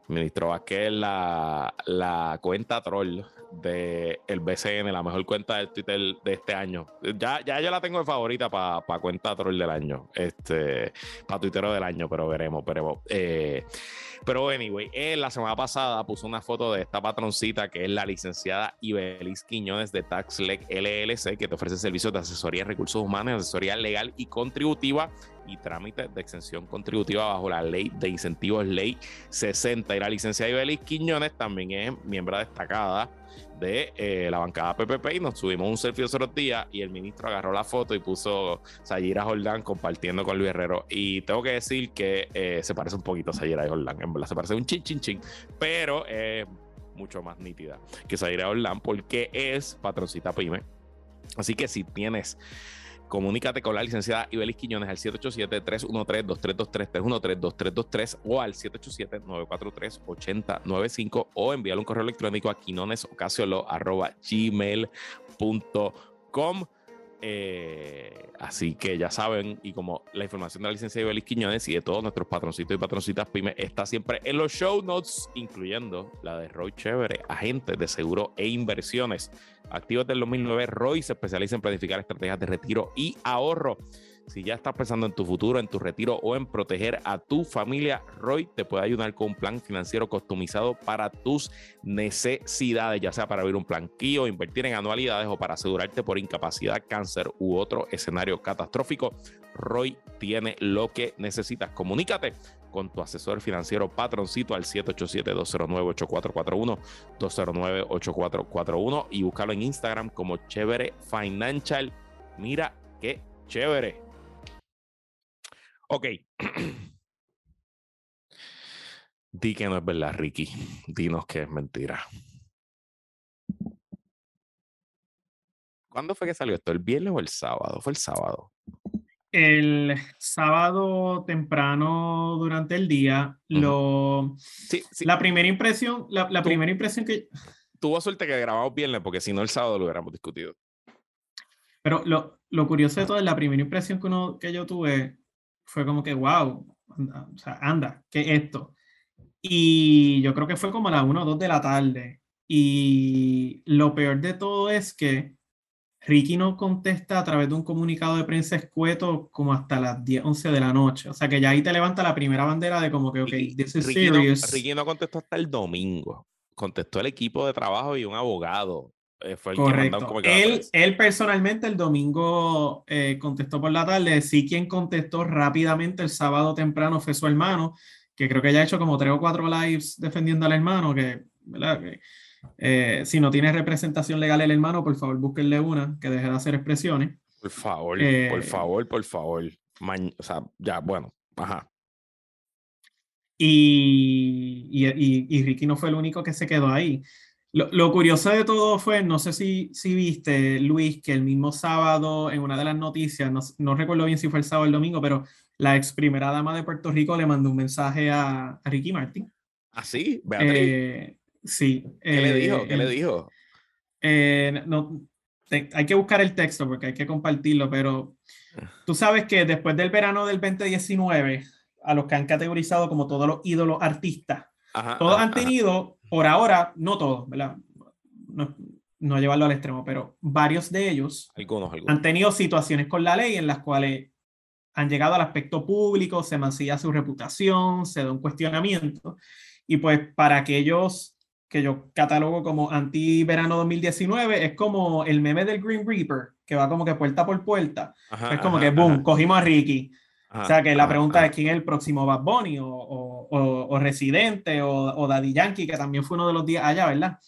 Ministro Vázquez es la, la cuenta troll del el BCN, la mejor cuenta del Twitter de este año. Ya, ya yo la tengo de favorita para pa cuenta troll del año, este, para tuitero del año, pero veremos, veremos. Eh, pero anyway, él la semana pasada puso una foto de esta patroncita que es la licenciada Ibelis Quiñones de TaxLec LLC, que te ofrece servicios de asesoría en recursos humanos, asesoría legal y contributiva y trámites de exención contributiva bajo la ley de incentivos Ley 60. Y la licenciada Ibelis Quiñones también es miembro destacada de eh, la bancada PPP y nos subimos un selfie de otros días y el ministro agarró la foto y puso Sayira Jordán compartiendo con Luis Herrero y tengo que decir que eh, se parece un poquito a Sayira Jordán, en verdad se parece un chin chin chin, pero es mucho más nítida que Sayira Jordán porque es patroncita pyme. Así que si tienes comunícate con la licenciada Ibelis Quiñones al 787-313-2323, 313-2323 o al 787-943-8095 o envíale un correo electrónico a quinonesocasiolo.gmail.com eh, así que ya saben, y como la información de la licencia de Belis Quiñones y de todos nuestros patroncitos y patroncitas pymes está siempre en los show notes, incluyendo la de Roy Chévere, agente de seguro e inversiones. Activos del 2009, Roy se especializa en planificar estrategias de retiro y ahorro. Si ya estás pensando en tu futuro, en tu retiro o en proteger a tu familia, Roy te puede ayudar con un plan financiero customizado para tus necesidades, ya sea para abrir un planquillo, invertir en anualidades o para asegurarte por incapacidad, cáncer u otro escenario catastrófico. Roy tiene lo que necesitas. Comunícate con tu asesor financiero patroncito al 787-209-8441, 209-8441 y búscalo en Instagram como Chévere Financial. Mira qué chévere. Ok. Di que no es verdad, Ricky. Dinos que es mentira. ¿Cuándo fue que salió esto? ¿El viernes o el sábado? Fue el sábado. El sábado temprano durante el día, lo sí, la primera impresión, la, primera impresión que tuvo suerte que grabamos viernes, porque si no el sábado lo hubiéramos discutido. Pero lo, lo curioso de todo es la primera impresión que, uno, que yo tuve fue como que, wow, anda, o sea, anda, ¿qué es esto? Y yo creo que fue como a las 1 o 2 de la tarde. Y lo peor de todo es que Ricky no contesta a través de un comunicado de prensa escueto como hasta las 10, 11 de la noche. O sea que ya ahí te levanta la primera bandera de como que, ok, this is Ricky serious. No, Ricky no contestó hasta el domingo. Contestó el equipo de trabajo y un abogado. Eh, fue el Correcto. Que él, él personalmente el domingo eh, contestó por la tarde. Sí, quien contestó rápidamente el sábado temprano fue su hermano, que creo que ya ha hecho como tres o cuatro lives defendiendo al hermano, que, ¿verdad? que eh, si no tiene representación legal el hermano, por favor búsquenle una que deje de hacer expresiones. Por favor, por favor, por favor. o sea, ya, bueno, ajá. Y, y, y, Ricky no fue el único que se quedó ahí. Lo, curioso de todo fue, no sé si, si viste, Luis, que el mismo sábado en una de las noticias, no, recuerdo bien si fue el sábado o el domingo, pero la ex primera dama de Puerto Rico le mandó un mensaje a, Ricky Martin. ¿Ah, sí? Eh, sí. ¿Qué le dijo? ¿Qué le eh, dijo? Eh, no, hay que buscar el texto porque hay que compartirlo, pero tú sabes que después del verano del 2019, a los que han categorizado como todos los ídolos artistas, todos han tenido, por ahora, no todos, ¿verdad? No, no, llevarlo al extremo, pero varios de ellos han tenido situaciones con la ley en las cuales han llegado al aspecto público, se mancilla su reputación, se da un cuestionamiento. Y pues para aquellos que yo catalogo como anti-verano 2019, es como el meme del Green Reaper, que va como que puerta por puerta. es como que, boom, cogimos a Ricky, o sea que la pregunta es quién es el próximo Bad Bunny o, o, o, Residente o, Daddy Yankee, que también fue uno de los días allá, ¿verdad?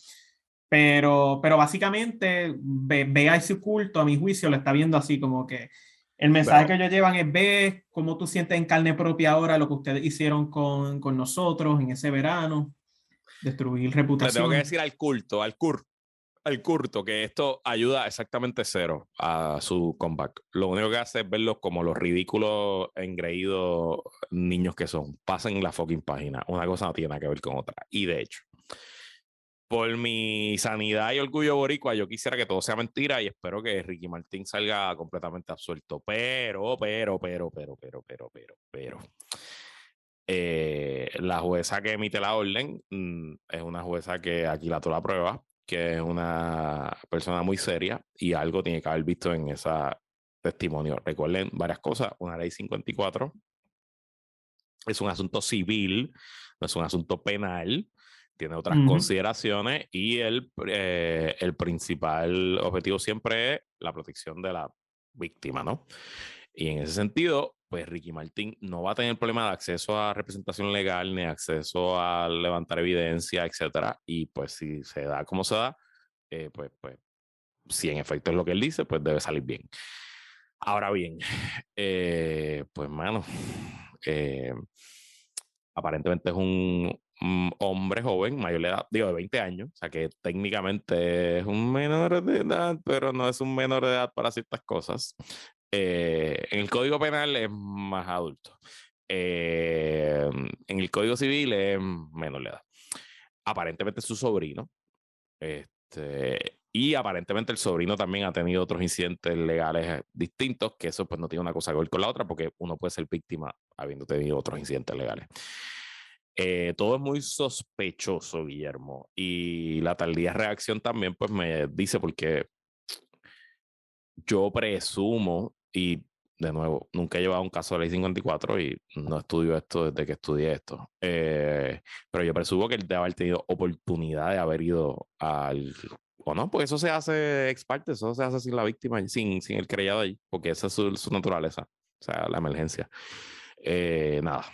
Pero, pero básicamente ve, a ese culto, a mi juicio, lo está viendo así como que el mensaje que ellos llevan es ve cómo tú sientes en carne propia ahora lo que ustedes hicieron con, con nosotros en ese verano, destruir reputación. Le tengo que decir al culto, al culto al curto que esto ayuda exactamente cero a su comeback. Lo único que hace es verlos como los ridículos, engreídos niños que son. Pasen la fucking página. Una cosa no tiene nada que ver con otra. Y de hecho, por mi sanidad y orgullo boricua, yo quisiera que todo sea mentira y espero que Ricky Martín salga completamente absuelto. Pero, pero, pero, pero, pero, pero, pero, pero. Eh, la jueza que emite la orden mm, es una jueza que aquí la la prueba que es una persona muy seria y algo tiene que haber visto en ese testimonio. Recuerden varias cosas. Una ley 54 es un asunto civil, no es un asunto penal, tiene otras consideraciones y el, eh, el principal objetivo siempre es la protección de la víctima, ¿no? Y en ese sentido, pues Ricky Martin no va a tener problema de acceso a representación legal ni acceso a levantar evidencia, etcétera. Y pues si se da como se da, eh, pues, pues si en efecto es lo que él dice, pues debe salir bien. Ahora bien, eh, pues mano, eh, aparentemente es un, hombre joven, mayor de edad, digo de 20 años, o sea que técnicamente es un menor de edad, pero no es un menor de edad para ciertas cosas. Eh, en el Código Penal es más adulto. Eh, en el Código Civil es menor de edad. Aparentemente su sobrino. Este, y aparentemente el sobrino también ha tenido otros incidentes legales distintos, que eso pues no tiene una cosa que ver con la otra, porque uno puede ser víctima habiendo tenido otros incidentes legales. Eh, todo es muy sospechoso, Guillermo. Y la tardía reacción también, pues me dice, porque yo presumo, y de nuevo, nunca he llevado un caso de ley 54 y no estudio esto desde que estudié esto. Eh, pero yo presumo que él debe haber tenido oportunidad de haber ido al. O no, porque eso se hace ex parte, eso se hace sin la víctima, sin, sin el creyado ahí, porque esa es su, su naturaleza, o sea, la emergencia. Eh, nada,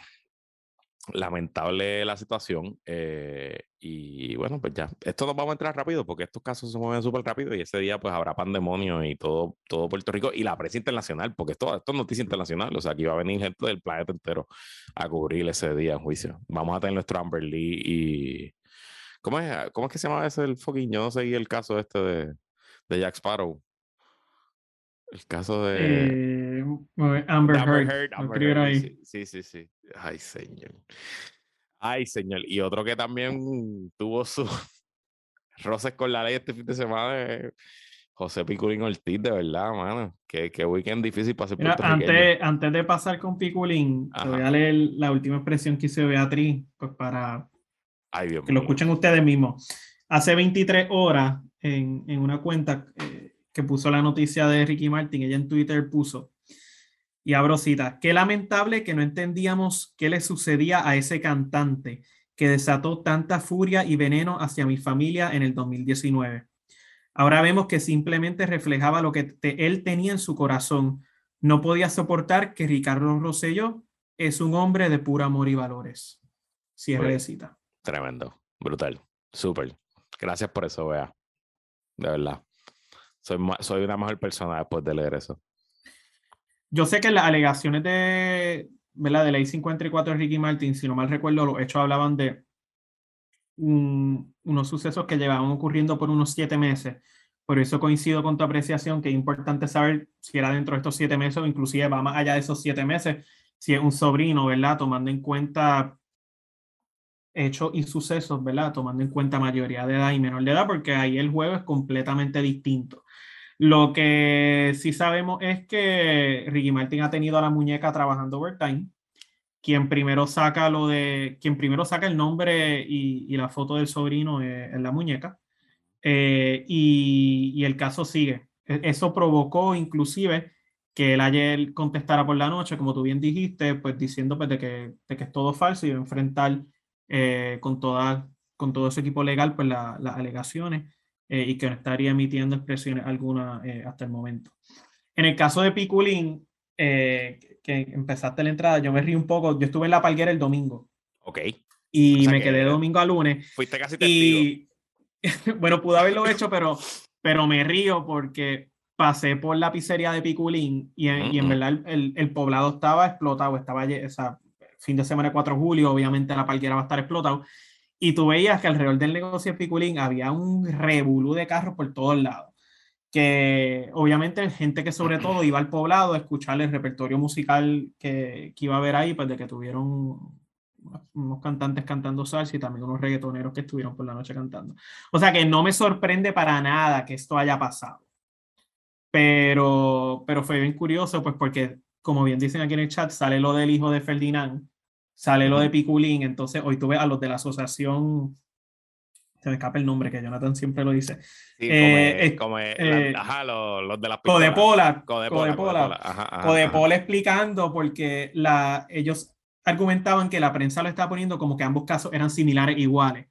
lamentable la situación. Eh, y bueno, pues ya, esto nos vamos a entrar rápido porque estos casos se mueven súper rápido y ese día pues habrá pandemonio y todo, todo Puerto Rico y la prensa internacional, porque esto, esto es noticia internacional, o sea, aquí va a venir gente del planeta entero a cubrir ese día en juicio. Vamos a tener nuestro Amber Lee y... ¿Cómo es, ¿Cómo es que se llama ese el fucking? Yo no seguí el caso este de, de Jack Sparrow. El caso de. Eh, Amber, Heard. Sí, sí, sí, Ay, señor. Ay, señor. Y otro que también tuvo sus roces con la ley este fin de semana José Piculín Ortiz, de verdad, mano. Qué, qué weekend difícil para ser antes, antes de pasar con Piculín, te voy a leer la última expresión que hizo Beatriz, pues para que lo escuchen ustedes mismos. Hace 23 horas, en, en una cuenta, eh, que puso la noticia de Ricky Martin, ella en Twitter puso, y abro cita, qué lamentable que no entendíamos qué le sucedía a ese cantante que desató tanta furia y veneno hacia mi familia en el 2019. Ahora vemos que simplemente reflejaba lo que él tenía en su corazón. No podía soportar que Ricardo Rosselló es un hombre de puro amor y valores. Cierre de cita. Tremendo, brutal, súper. Gracias por eso, vea. De verdad soy, soy una mejor persona después de leer eso. Yo sé que las alegaciones de, ¿verdad? de ley 54 de Ricky Martin, si no mal recuerdo, los hechos hablaban de unos sucesos que llevaban ocurriendo por unos siete meses. Por eso coincido con tu apreciación, que es importante saber si era dentro de estos siete meses o inclusive va más allá de esos siete meses, si es un sobrino, ¿verdad? Tomando en cuenta hechos y sucesos, ¿verdad? Tomando en cuenta mayoría de edad y menor de edad, porque ahí el juego es completamente distinto. Lo que sí sabemos es que Ricky Martin ha tenido a la muñeca trabajando overtime. Quien primero saca lo de, quien primero saca el nombre y, la foto del sobrino es, la muñeca. Eh, y, el caso sigue. E, eso provocó inclusive que él ayer contestara por la noche, como tú bien dijiste, pues diciendo pues, de, que, de que es todo falso y enfrentar eh, con, toda, con todo su equipo legal pues las alegaciones. Eh, y que no estaría emitiendo expresiones alguna eh, hasta el momento. En el caso de Piculín, eh, que empezaste la entrada, yo me río un poco. Yo estuve en la palguera el domingo. Ok. Y me quedé domingo a lunes. Fuiste casi testigo. Y bueno, pude haberlo hecho, pero, pero me río porque pasé por la pizzería de Piculín y en, y en verdad el, el, poblado estaba explotado. Estaba, o sea, fin de semana 4 de julio, obviamente la palguera va a estar explotado. Y tú veías que alrededor del negocio de Piculín había un revolú de carros por todos lados. Que obviamente gente que sobre todo iba al poblado a escuchar el repertorio musical que, que iba a haber ahí, pues de que tuvieron unos cantantes cantando salsa y también unos reggaetoneros que estuvieron por la noche cantando. O sea que no me sorprende para nada que esto haya pasado. Pero, pero fue bien curioso, pues porque, como bien dicen aquí en el chat, sale lo del hijo de Ferdinand, sale lo de Piculín, entonces hoy tuve a los de la asociación, se me escapa el nombre, que Jonathan siempre lo dice. Sí, eh, como, eh, ajá, los, de la Codepola, Codepola, Codepola, explicando porque la, ellos argumentaban que la prensa lo estaba poniendo como que ambos casos eran similares iguales,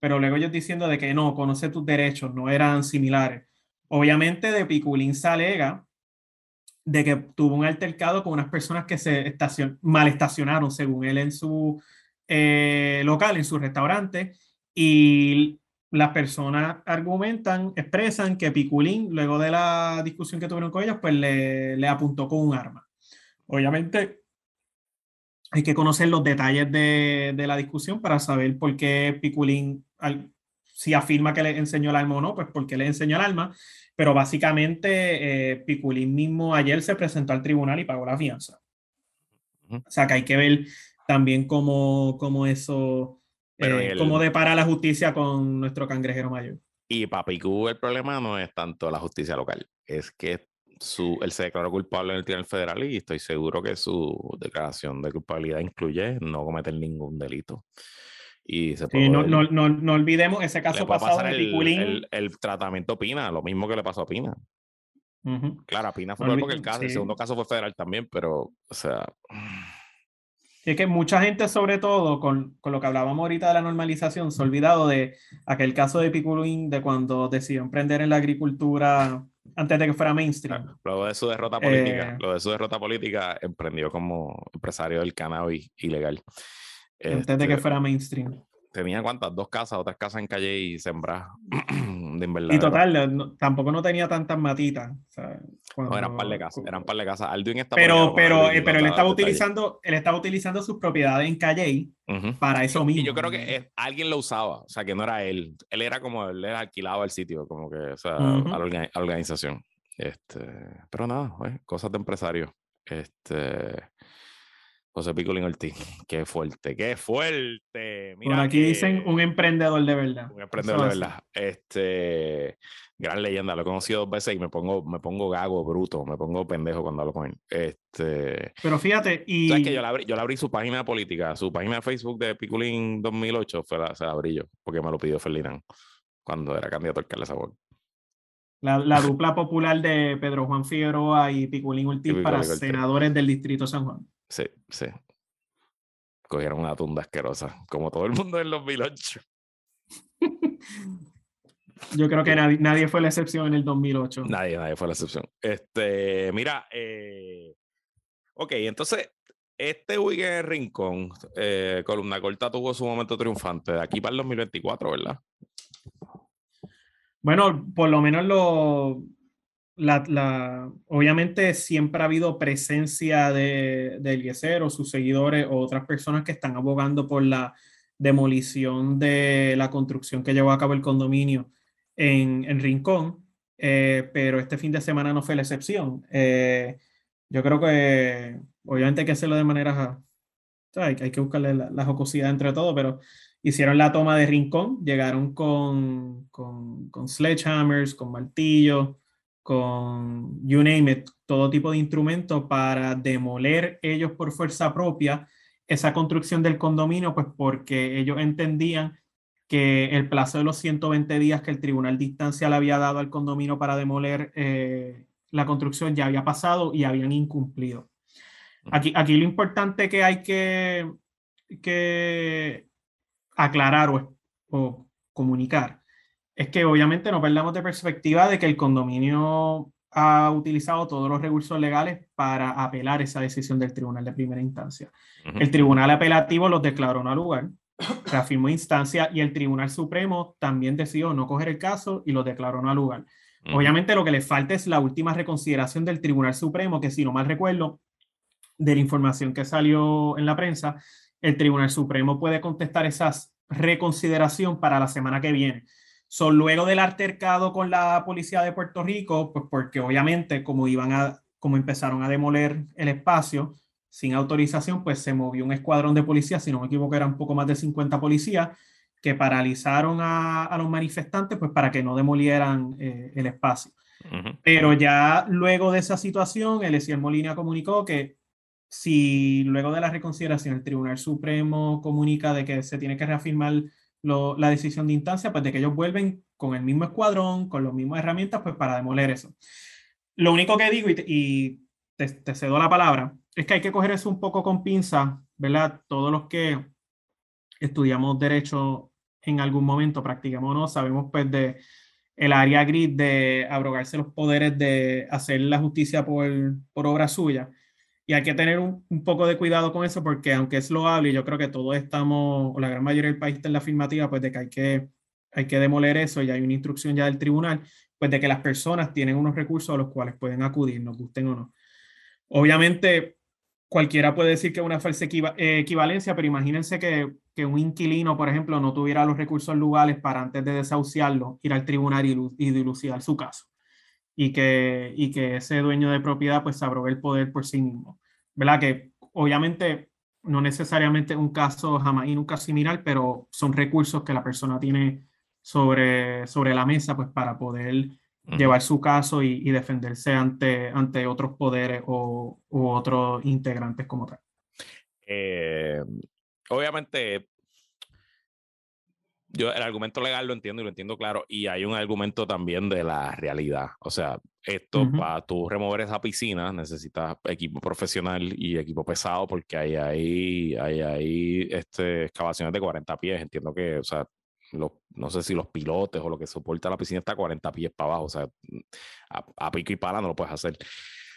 pero luego ellos diciendo de que no, conoce tus derechos, no eran similares. Obviamente de Piculín se alega de que tuvo un altercado con unas personas que se estacion mal estacionaron, según él, en su eh, local, en su restaurante, y las personas argumentan, expresan que Piculín, luego de la discusión que tuvieron con ellos, pues le, le apuntó con un arma. Obviamente, hay que conocer los detalles de, de, la discusión para saber por qué Piculín, si afirma que le enseñó el arma o no, pues por qué le enseñó el arma. Pero básicamente, eh, Piculín mismo ayer se presentó al tribunal y pagó la fianza. O sea que hay que ver también cómo, cómo eso, eh, cómo depara la justicia con nuestro cangrejero mayor. Y para Picú el problema no es tanto la justicia local, es que su, él se declaró culpable en el Tribunal Federal y estoy seguro que su declaración de culpabilidad incluye no cometer ningún delito. Y se sí, no, no, no, no, olvidemos ese caso pasado de Piculín. El, el, tratamiento Pina, lo mismo que le pasó a Pina. Claro, a Pina fue porque el caso, el segundo caso fue federal también, pero, o sea. Es que mucha gente, sobre todo con, con, lo que hablábamos ahorita de la normalización, se ha olvidado de aquel caso de Piculín, de cuando decidió emprender en la agricultura antes de que fuera mainstream. luego de su derrota política, eh, luego de su derrota política, emprendió como empresario del cannabis ilegal. Antes de que este, fuera mainstream. Tenía cuántas, dos casas, otras casas en calle y sembrar. y total, tampoco no tenía tantas matitas. no, eran par de casas, eran par de casas. Alduin está pero, pero, eh, pero él estaba utilizando, él estaba utilizando sus propiedades en calle para eso mismo. Y yo creo que alguien lo usaba, o sea, que no era él. Él era como, él era alquilado al sitio, como que, o sea, a, la organización. Este, pero nada, cosas de empresario. Este, José Picolín Ortiz. Qué fuerte, qué fuerte. Mira aquí dicen un emprendedor de verdad. Un emprendedor de verdad. Este, gran leyenda. Lo he conocido dos veces y me pongo, me pongo gago, bruto, me pongo pendejo cuando hablo con él. Este, Pero fíjate, y. ¿Sabes que yo le, abrí, yo le abrí su página política, su página de Facebook de Piculín 2008, fue la, se la abrí yo, porque me lo pidió Ferdinand cuando era candidato al alcalde de Sabor. La, la, dupla popular de Pedro Juan Figueroa y Piculín Ortiz para senadores del Distrito San Juan. Sí, sí. Cogieron una tunda asquerosa, como todo el mundo en los 2008. Yo creo que nadie, nadie, fue la excepción en el 2008. Nadie, nadie fue la excepción. Este, mira, eh, ok, entonces, este weekend en Rincón, eh, Columna Corta tuvo su momento triunfante de aquí para el 2024, ¿verdad? Bueno, por lo menos lo, obviamente siempre ha habido presencia de, de Eliezer o sus seguidores o otras personas que están abogando por la demolición de la construcción que llevó a cabo el condominio en, en Rincón, eh, pero este fin de semana no fue la excepción. Eh, yo creo que obviamente hay que hacerlo de manera, hay, que buscarle la, la, jocosidad entre todo, pero hicieron la toma de Rincón, llegaron con, con, con sledgehammers, con martillos, con you name it, todo tipo de instrumentos para demoler ellos por fuerza propia esa construcción del condominio, pues porque ellos entendían que el plazo de los 120 días que el tribunal le había dado al condominio para demoler eh, la construcción ya había pasado y habían incumplido. Aquí, aquí lo importante que hay que, que aclarar o, o comunicar es que obviamente no perdamos de perspectiva de que el condominio ha utilizado todos los recursos legales para apelar esa decisión del tribunal de primera instancia. El tribunal apelativo los declaró no lugar, reafirmó instancia y el tribunal supremo también decidió no coger el caso y lo declaró no lugar. Obviamente lo que le falta es la última reconsideración del tribunal supremo, que si no mal recuerdo, de la información que salió en la prensa, el tribunal supremo puede contestar esa reconsideración para la semana que viene. So, luego del altercado con la policía de Puerto Rico, pues porque obviamente como iban a, como empezaron a demoler el espacio sin autorización, pues se movió un escuadrón de policías, si no me equivoco eran un poco más de 50 policías, que paralizaron a, a los manifestantes pues para que no demolieran eh, el espacio. Pero ya luego de esa situación, el Esiel Molina comunicó que si luego de la reconsideración el Tribunal Supremo comunica de que se tiene que reafirmar la decisión de instancia, pues de que ellos vuelven con el mismo escuadrón, con las mismas herramientas, pues para demoler eso. Lo único que digo, y, te, cedo la palabra, es que hay que coger eso un poco con pinza, ¿verdad? Todos los que estudiamos derecho en algún momento, practicamos no, sabemos pues de el área gris de abrogarse los poderes de hacer la justicia por, por obra suya. Y hay que tener un, poco de cuidado con eso porque aunque es loable, yo creo que todos estamos, o la gran mayoría del país está en la afirmativa, pues de que hay que, hay que demoler eso y hay una instrucción ya del tribunal, pues de que las personas tienen unos recursos a los cuales pueden acudir, nos gusten o no. Obviamente, cualquiera puede decir que es una falsa eh, equivalencia, pero imagínense que, un inquilino, por ejemplo, no tuviera los recursos legales para antes de desahuciarlo, ir al tribunal y, y dilucidar su caso. Y que, y que ese dueño de propiedad pues abrogue el poder por sí mismo. ¿Verdad? Que obviamente no necesariamente un caso jamás y nunca similar, pero son recursos que la persona tiene sobre, sobre la mesa pues para poder llevar su caso y, defenderse ante, ante otros poderes o u otros integrantes como tal. Eh, obviamente, yo el argumento legal lo entiendo y lo entiendo claro, y hay un argumento también de la realidad. O sea, esto para tú remover esa piscina necesitas equipo profesional y equipo pesado porque hay ahí, hay este, excavaciones de 40 pies. Entiendo que, o sea, no sé si los pilotes o lo que soporta la piscina está a 40 pies para abajo, o sea, a, pico y pala no lo puedes hacer.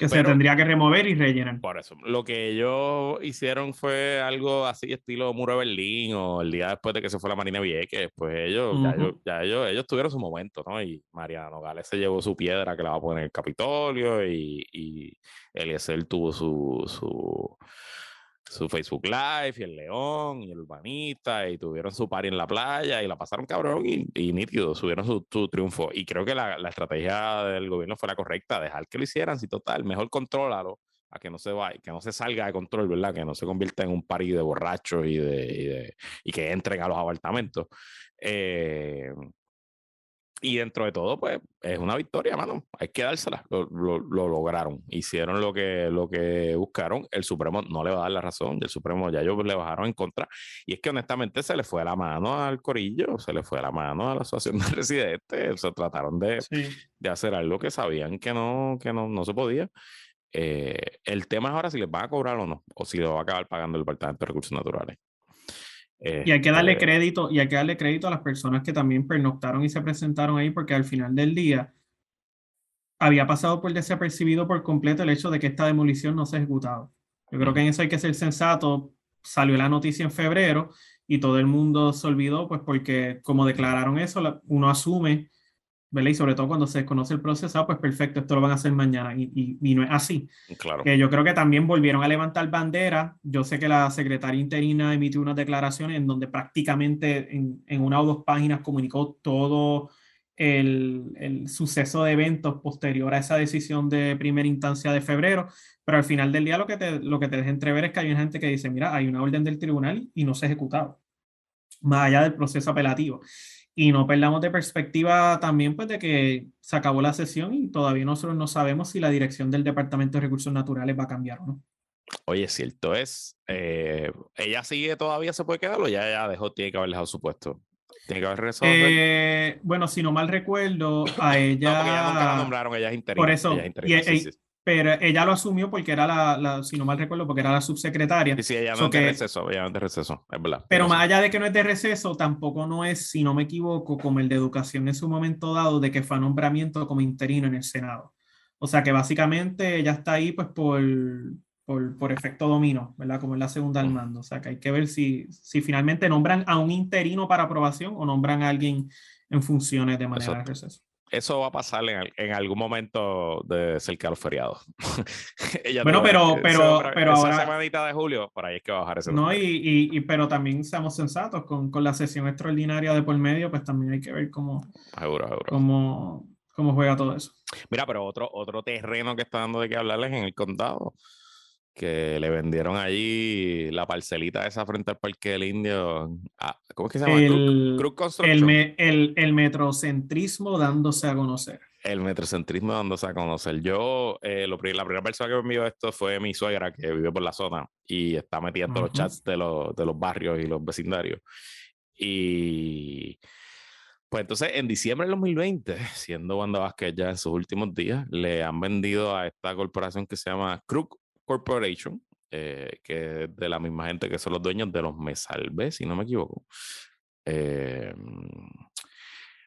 Que se tendría que remover y rellenar. Por eso, lo que ellos hicieron fue algo así estilo Muro de Berlín o el día después de que se fue la Marina Vieques, pues ellos, ya, ellos, ellos, tuvieron su momento, ¿no? Y Mariano Gales se llevó su piedra que la va a poner en el Capitolio y, y Eliezer tuvo su, su su Facebook Live y el León y el Urbanita y tuvieron su party en la playa y la pasaron cabrón y, y nítido, subieron su, triunfo. Y creo que la, la, estrategia del gobierno fue la correcta, dejar que lo hicieran, si total, mejor controlalo a que no se vaya, que no se salga de control, ¿verdad? Que no se convierta en un party de borrachos y, de, y, de, y que entren a los apartamentos. Eh, y dentro de todo, pues es una victoria, mano. Hay que dársela. Lo, lo, lograron. Hicieron lo que, lo que buscaron. El Supremo no le va a dar la razón. El Supremo ya ellos le bajaron en contra. Y es que honestamente se le fue la mano al corillo, se le fue la mano a la asociación de residentes. O sea, trataron de, de hacer algo que sabían que no, que no, no se podía. Eh, el tema es ahora si les van a cobrar o no, o si lo va a acabar pagando el Departamento de Recursos Naturales y hay que darle este crédito, y hay que darle crédito a las personas que también pernoctaron y se presentaron ahí, porque al final del día había pasado por desapercibido por completo el hecho de que esta demolición no se ha ejecutado. Yo creo que en eso hay que ser sensato. Salió la noticia en febrero y todo el mundo se olvidó, pues porque como declararon eso, uno asume y sobre todo cuando se desconoce el proceso, pues perfecto, esto lo van a hacer mañana y, y, no es así. Claro. Que yo creo que también volvieron a levantar bandera. Yo sé que la secretaria interina emitió unas declaraciones en donde prácticamente en, en una o dos páginas comunicó todo el, el, suceso de eventos posterior a esa decisión de primera instancia de febrero, pero al final del día lo que te, lo que te deja entrever es que hay una gente que dice, mira, hay una orden del tribunal y no se ha ejecutado, más allá del proceso apelativo y no perdamos de perspectiva también pues de que se acabó la sesión y todavía nosotros no sabemos si la dirección del Departamento de Recursos Naturales va a cambiar o no. Oye, cierto es, eh, ¿ella sigue todavía se puede quedar o ya, ya dejó, tiene que haber dejado su puesto? Tiene que haber regresado. Eh, bueno, si no mal recuerdo, a ella. no, ella nunca la nombraron, ella es interina. Por eso, pero ella lo asumió porque era la, la, si no mal recuerdo, porque era la subsecretaria. Sí, sí, ella no es de receso, ella no es de receso, es verdad. Pero más allá de que no es de receso, tampoco no es, si no me equivoco, como el de educación en su momento dado, de que fue a nombramiento como interino en el Senado. O sea que básicamente ella está ahí pues por, por, por efecto domino, ¿verdad? Como es la segunda al mando. O sea que hay que ver si, si finalmente nombran a un interino para aprobación o nombran a alguien en funciones de manera de receso eso va a pasar en, algún momento de cerca de los feriados. bueno, pero, pero, pero esa semanita de julio, por ahí es que va a bajar ese No, y, y, pero también seamos sensatos, con, con, la sesión extraordinaria de por medio, pues también hay que ver cómo, cómo, cómo juega todo eso. Mira, pero otro, otro terreno que está dando de qué hablarles en el condado que le vendieron allí la parcelita esa frente al Parque del Indio. ¿Cómo es que se llama? El, el, el, el, metrocentrismo dándose a conocer. El metrocentrismo dándose a conocer. Yo, eh, lo, la primera persona que me envió esto fue mi suegra, que vive por la zona y está metiendo los chats de los, de los barrios y los vecindarios. Y pues entonces, en diciembre del 2020, siendo Wanda Vázquez ya en sus últimos días, le han vendido a esta corporación que se llama Crook Corporation, eh, que es de la misma gente que son los dueños de los Mesalves, si no me equivoco. Eh,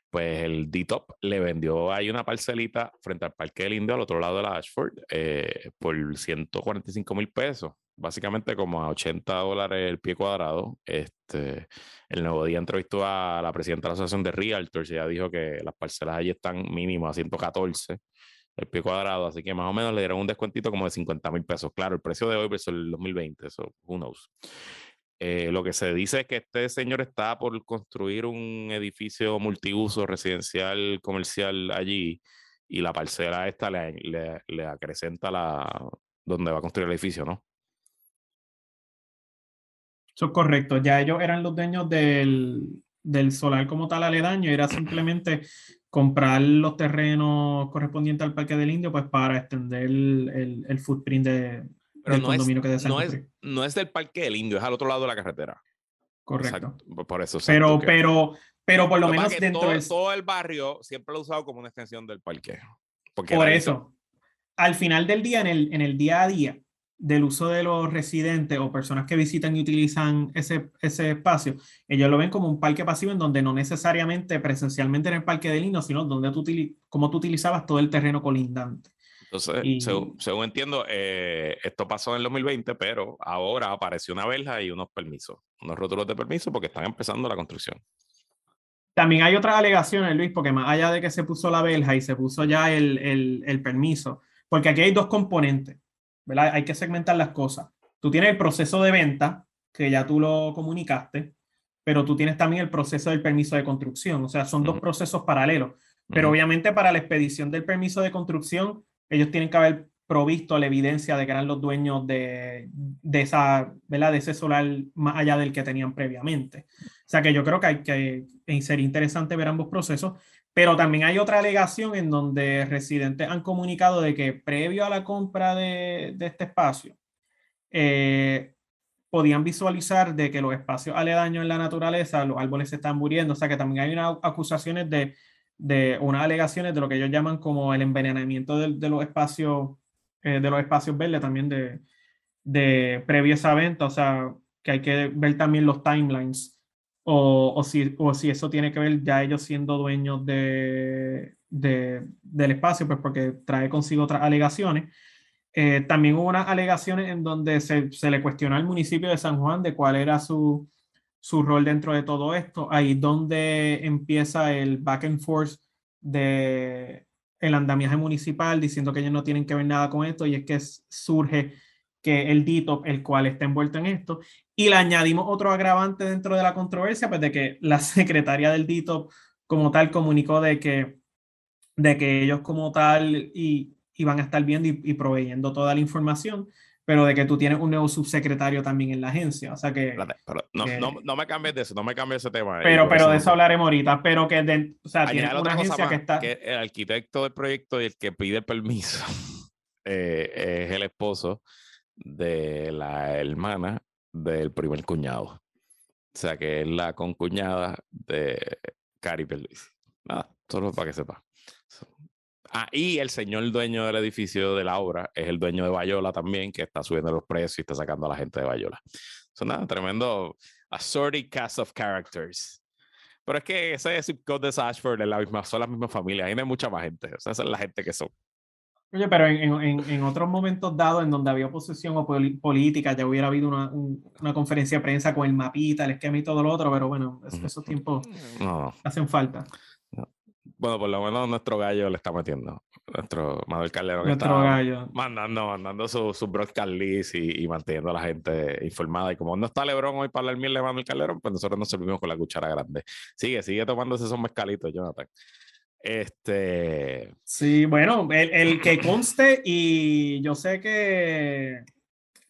pues el D-Top le vendió ahí una parcelita frente al Parque del Indio, al otro lado de la Ashford, eh, por 145 mil pesos, básicamente como a 80 dólares el pie cuadrado. Este, el nuevo día entrevistó a la presidenta de la Asociación de Realtors y ella dijo que las parcelas allí están mínimo a 114 el pie cuadrado, así que más o menos le dieron un descuentito como de 50 mil pesos. Claro, el precio de hoy versus el 2020, eso, who knows. Eh, lo que se dice es que este señor está por construir un edificio multiuso residencial comercial allí y la parcela esta le, le, acrecenta la donde va a construir el edificio, ¿no? Eso es correcto. Ya ellos eran los dueños del, del solar como tal aledaño, era simplemente comprar los terrenos correspondientes al Parque del Indio, pues para extender el, el footprint de, pero no es, no, es, no es del Parque del Indio, es al otro lado de la carretera. Correcto. por eso. Pero, pero, pero por lo, menos dentro todo, de... todo el barrio siempre lo he usado como una extensión del parque. por eso, al final del día, en el, en el día a día del uso de los residentes o personas que visitan y utilizan ese, ese espacio, ellos lo ven como un parque pasivo en donde no necesariamente presencialmente en el parque del Indio, sino donde tú, como tú utilizabas todo el terreno colindante. Entonces, según, entiendo, eh, esto pasó en el 2020, pero ahora apareció una verja y unos permisos, unos rótulos de permiso porque están empezando la construcción. También hay otras alegaciones, Luis, porque más allá de que se puso la verja y se puso ya el, el, el permiso, porque aquí hay dos componentes, ¿verdad? Hay que segmentar las cosas. Tú tienes el proceso de venta, que ya tú lo comunicaste, pero tú tienes también el proceso del permiso de construcción, o sea, son dos procesos paralelos. Pero obviamente para la expedición del permiso de construcción, ellos tienen que haber provisto la evidencia de que eran los dueños de, de esa, ¿verdad? De ese solar más allá del que tenían previamente. O sea que yo creo que hay que ser interesante ver ambos procesos, pero también hay otra alegación en donde residentes han comunicado de que previo a la compra de, de este espacio, eh, podían visualizar de que los espacios aledaños en la naturaleza, los árboles se están muriendo, o sea que también hay unas acusaciones de de unas alegaciones de lo que ellos llaman como el envenenamiento de, los espacios eh, de los espacios verdes también de, de previa esa venta, o sea, que hay que ver también los timelines o, o, si, o si eso tiene que ver ya ellos siendo dueños de, de del espacio, pues porque trae consigo otras alegaciones. Eh, también hubo unas alegaciones en donde se, se, le cuestionó al municipio de San Juan de cuál era su, su rol dentro de todo esto, ahí donde empieza el back and forth de el andamiaje municipal diciendo que ellos no tienen que ver nada con esto y es que surge que el DITOP, el cual está envuelto en esto, y le añadimos otro agravante dentro de la controversia, pues de que la secretaria del DITOP como tal comunicó de que, de que ellos como tal y, iban a estar viendo y, y proveyendo toda la información, pero de que tú tienes un nuevo subsecretario también en la agencia. O sea que. no, no, no, me cambies de eso, no me cambies ese tema. Pero, pero de eso hablaremos ahorita. Pero que, de, o sea, tiene una agencia que está. Que el arquitecto del proyecto y el que pide el permiso eh, es el esposo de la hermana del primer cuñado. O sea que es la concuñada de Cari Luis. Nada, solo para que sepa. Ah, y el señor dueño del edificio de la obra es el dueño de Bayola también, que está subiendo los precios y está sacando a la gente de Bayola. Es nada, tremendo assorted cast of characters. Pero es que ese zip code de Sashford es la misma, son las mismas familias, ahí no hay mucha más gente. O sea, esa es la gente que son. Oye, pero en, en, en, otros momentos dados en donde había oposición o política, ya hubiera habido una, una, conferencia de prensa con el mapita, el esquema y todo lo otro, pero bueno, esos tiempos hacen falta. Bueno, por lo menos nuestro gallo le está metiendo. Nuestro Manuel Calderón nuestro gallo. mandando, mandando su, su broadcast list y, y, manteniendo a la gente informada. Y como no está Lebron hoy para hablar miel de Manuel Calderón, pues nosotros nos servimos con la cuchara grande. Sigue, sigue tomándose esos mezcalitos, Jonathan. Este. Sí, bueno, el, el que conste, y yo sé que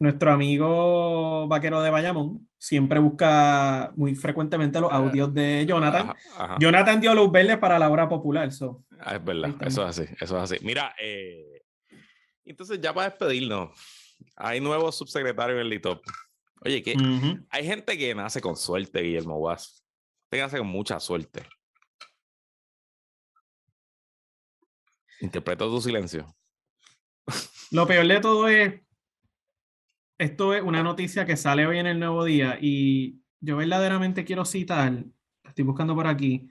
nuestro amigo vaquero de Bayamón siempre busca muy frecuentemente los audios de Jonathan. Jonathan dio luz verde para la hora popular. Ah, es verdad, eso es así, eso es así. Mira, eh, entonces ya para despedirnos, hay nuevos subsecretarios en el LITOP. Oye, que hay gente que nace con suerte, Guillermo Guas. Te nace con mucha suerte. Interpreto tu silencio. Lo peor de todo es esto es una noticia que sale hoy en el Nuevo Día y yo verdaderamente quiero citar, estoy buscando por aquí,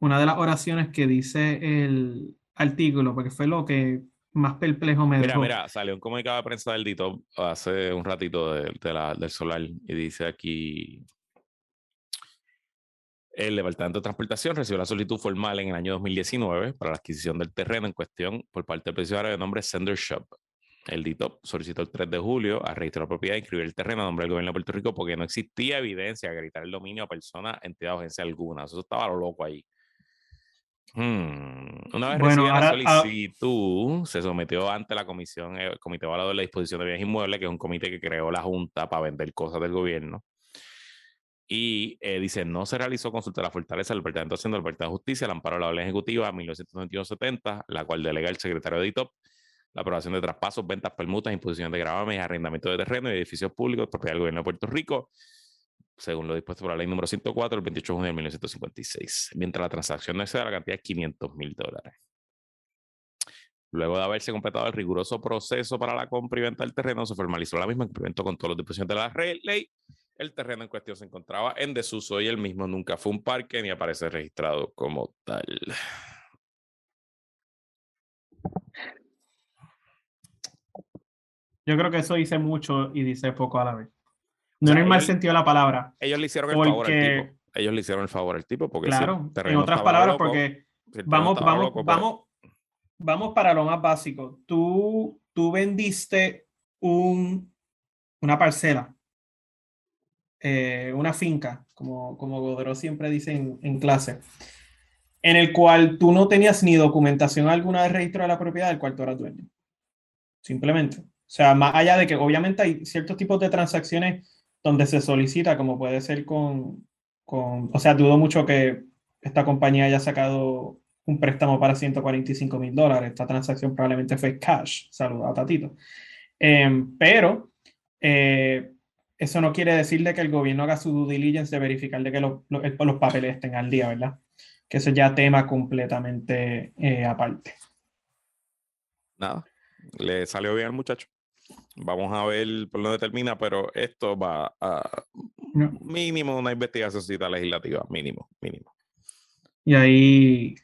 una de las oraciones que dice el artículo, porque fue lo que más perplejo me dejó. Mira, mira, salió un comunicado de prensa del Dito hace un ratito de, la, del solar y dice aquí el Departamento de Transportación recibió la solicitud formal en el año 2019 para la adquisición del terreno en cuestión por parte del presidio de nombre Sender Shop. El DITOP solicitó el 3 de julio a registrar la propiedad e inscribir el terreno a nombre del gobierno de Puerto Rico porque no existía evidencia de acreditar el dominio a persona, entidad o agencia alguna. Eso estaba lo loco ahí. Hmm, una vez recibida la ah solicitud, se sometió ante la comisión, el Comité Evaluador de la Disposición de Bienes Inmuebles, que es un comité que creó la Junta para vender cosas del gobierno. Y eh, dice, no se realizó consulta de la fortaleza del Departamento Haciendo del Departamento de Justicia, el amparo de la ley ejecutiva 1991-70, la cual delega el secretario de DITOP la aprobación de traspasos, ventas, permutas, imposición de gravamen arrendamiento de terreno y edificios públicos de propiedad del gobierno de Puerto Rico, según lo dispuesto por la ley número 104 el 28 de junio de 1956, mientras la transacción no exceda la cantidad de 500 mil dólares. Luego de haberse completado el riguroso proceso para la compra y venta del terreno, se formalizó la misma cumplimiento con todos los disposiciones de la ley. El terreno en cuestión se encontraba en desuso y el mismo nunca fue un parque ni aparece registrado como tal. Yo creo que eso dice mucho y dice poco a la vez. No en el mal sentido de la palabra. Ellos le hicieron el favor al tipo. Ellos le hicieron el favor al tipo porque claro, en otras palabras, porque vamos, vamos, vamos, vamos para lo más básico. Tú, tú vendiste un, una parcela, eh, una finca, como, como Godero siempre dice en, en clase, en el cual tú no tenías ni documentación alguna de registro de la propiedad del cual tú eras dueño. Simplemente. O sea, más allá de que obviamente hay ciertos tipos de transacciones donde se solicita, como puede ser con, con o sea, dudo mucho que esta compañía haya sacado un préstamo para 145 mil dólares. Esta transacción probablemente fue cash. Saludos a Tatito. Em, pero eh, eso no quiere decir de que el gobierno haga su due diligence de verificar de que los, los, papeles estén al día, ¿verdad? Que eso ya tema completamente eh, aparte. Nada, le salió bien al muchacho. Vamos a ver por dónde termina, pero esto va a mínimo una investigación legislativa, mínimo, mínimo. Y ahí,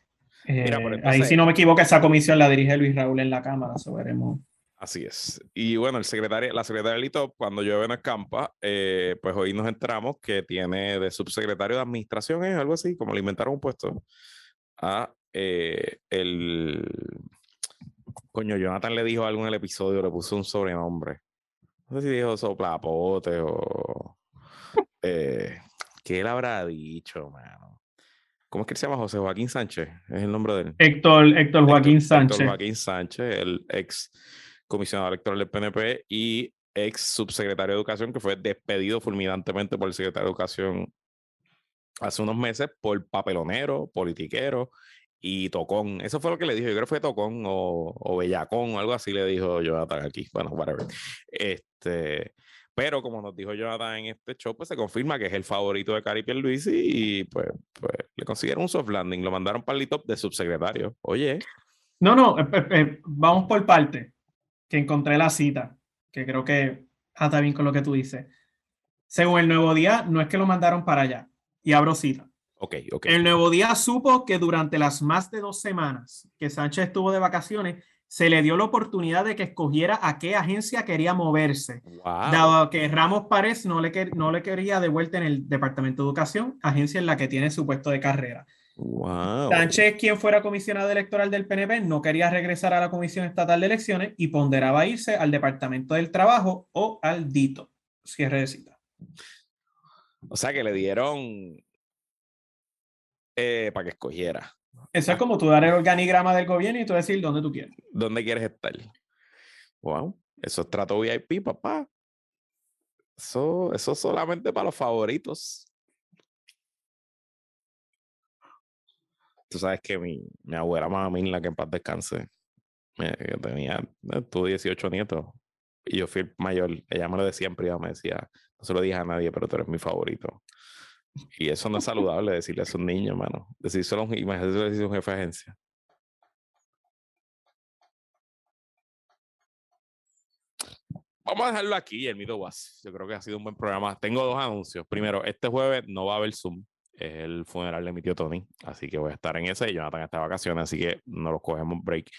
eh, ahí si no me equivoco, esa comisión la dirige Luis Raúl en la Cámara, eso veremos. Así es. Y bueno, el secretario, la secretaria Lito, cuando llueve no escampa, eh, pues hoy nos enteramos que tiene de subsecretario de administración, ¿es algo así, como le inventaron un puesto, a eh, el Coño, Jonathan le dijo algo en el episodio, le puso un sobrenombre. No sé si dijo soplapote o. Eh, ¿Qué él habrá dicho, mano? ¿Cómo es que se llama José Joaquín Sánchez? Es el nombre de él. Héctor, Héctor Joaquín Sánchez. Héctor Joaquín Sánchez, el ex comisionado electoral del PNP y ex subsecretario de Educación, que fue despedido fulminantemente por el secretario de Educación hace unos meses por papelonero, politiquero y Tocón. Eso fue lo que le dijo. Yo creo que fue Tocón o, o Bellacón o algo así le dijo Jonathan aquí. Bueno, whatever. Este, pero como nos dijo Jonathan en este show, pues se confirma que es el favorito de Cari Luis y pues, pues le consiguieron un soft landing. Lo mandaron para el top de subsecretario. Oye. No, no, eh, eh, eh, vamos por parte. Que encontré la cita, que creo que está bien con lo que tú dices. Según el nuevo día, no es que lo mandaron para allá. Y abro cita. El Nuevo Día supo que durante las más de dos semanas que Sánchez estuvo de vacaciones, se le dio la oportunidad de que escogiera a qué agencia quería moverse. Dado que Ramos Párez no le, no le quería de vuelta en el Departamento de Educación, agencia en la que tiene su puesto de carrera. Sánchez, quien fuera comisionado electoral del PNP, no quería regresar a la Comisión Estatal de Elecciones y ponderaba irse al Departamento del Trabajo o al DITO. Cierre de cita. O sea que le dieron eh, para que escogiera. Eso es como tú dar el organigrama del gobierno y tú decir dónde tú quieres. ¿Dónde quieres estar? Wow, eso es trato VIP, papá. Eso, eso solamente para los favoritos. Tú sabes que mi, mi abuela la que en paz descanse, yo tenía, tuve 18 nietos y yo fui el mayor. Ella me lo decía en privado, me decía, no se lo dije a nadie, pero tú eres mi favorito. Y eso no es saludable decirle a un niño, hermano. Decir solo un, imagínate decir un jefe de agencia. Vamos a dejarlo aquí, el Mito. Yo creo que ha sido un buen programa. Tengo dos anuncios. Primero, este jueves no va a haber Zoom. Es el funeral de mi tío Tony, así que voy a estar en ese y Jonathan está de vacaciones, así que no los cogemos break.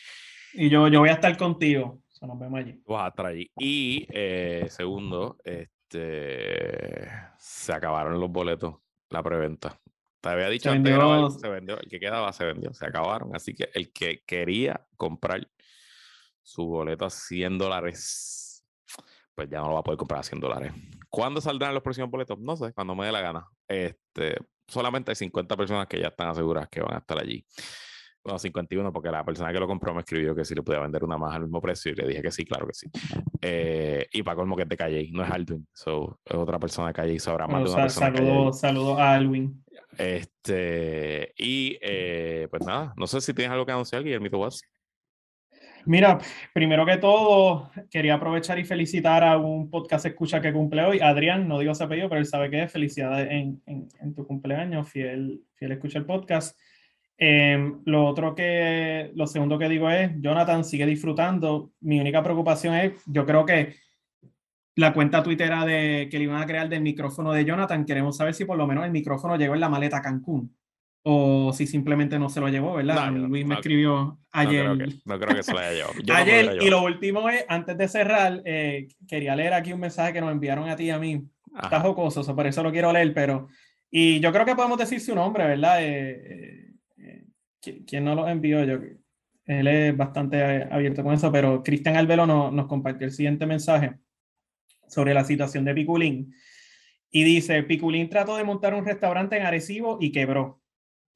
Y yo, yo voy a estar contigo, o nos vemos allí. Vas a estar allí. Y eh, segundo, este, se acabaron los boletos, la preventa. Te había dicho Se antes de vendió- grabar, se vendió, el que quedaba se vendió, se acabaron, así que el que quería comprar su boleto a 100 dólares, pues ya no lo va a poder comprar a 100 dólares. ¿Cuándo saldrán los próximos boletos? No sé, cuando me dé la gana. Este, solamente hay 50 personas que ya están aseguradas que van a estar allí. Bueno, 51, porque la persona que lo compró me escribió que si le podía vender una más al mismo precio y le dije que sí, claro que sí. Eh, y para colmo que es de Calle, no es Aldwin, so, es otra persona de Calle, so habrá más Bueno, de una sa- persona saludos saludos a Alwin. Este, y eh, pues nada, no sé si tienes algo que anunciar, Guillermito Was. Mira, primero que todo, quería aprovechar y felicitar a un podcast escucha que cumple hoy, Adrián, no digo su apellido, pero él sabe que es. Felicidades en, en- tu cumpleaños, fiel, fiel escucha el podcast. Em, lo otro que, lo segundo que digo es, Jonathan sigue disfrutando. Mi única preocupación es, yo creo que la cuenta twittera de, que le iban a crear del micrófono de Jonathan, queremos saber si por lo menos el micrófono llegó en la maleta Cancún o si simplemente no se lo llevó, ¿verdad? No, yo no- Luis me no- escribió ayer. creo, que, no creo que se lo haya llevado. Yo lo Ayer, y lo último es, antes de cerrar, eh, quería leer aquí un mensaje que nos enviaron a ti y a mí. Está Ajá. jocoso, so por eso lo quiero leer, pero... Y yo creo que podemos decir su nombre, ¿verdad? Eh, eh, eh, qui- ¿Quién no lo envió? Yo, él es bastante eh, abierto con eso, pero Cristian Albelo no- nos compartió el siguiente mensaje sobre la situación de Piculín. Y dice, Piculín trató de montar un restaurante en Arecibo y quebró.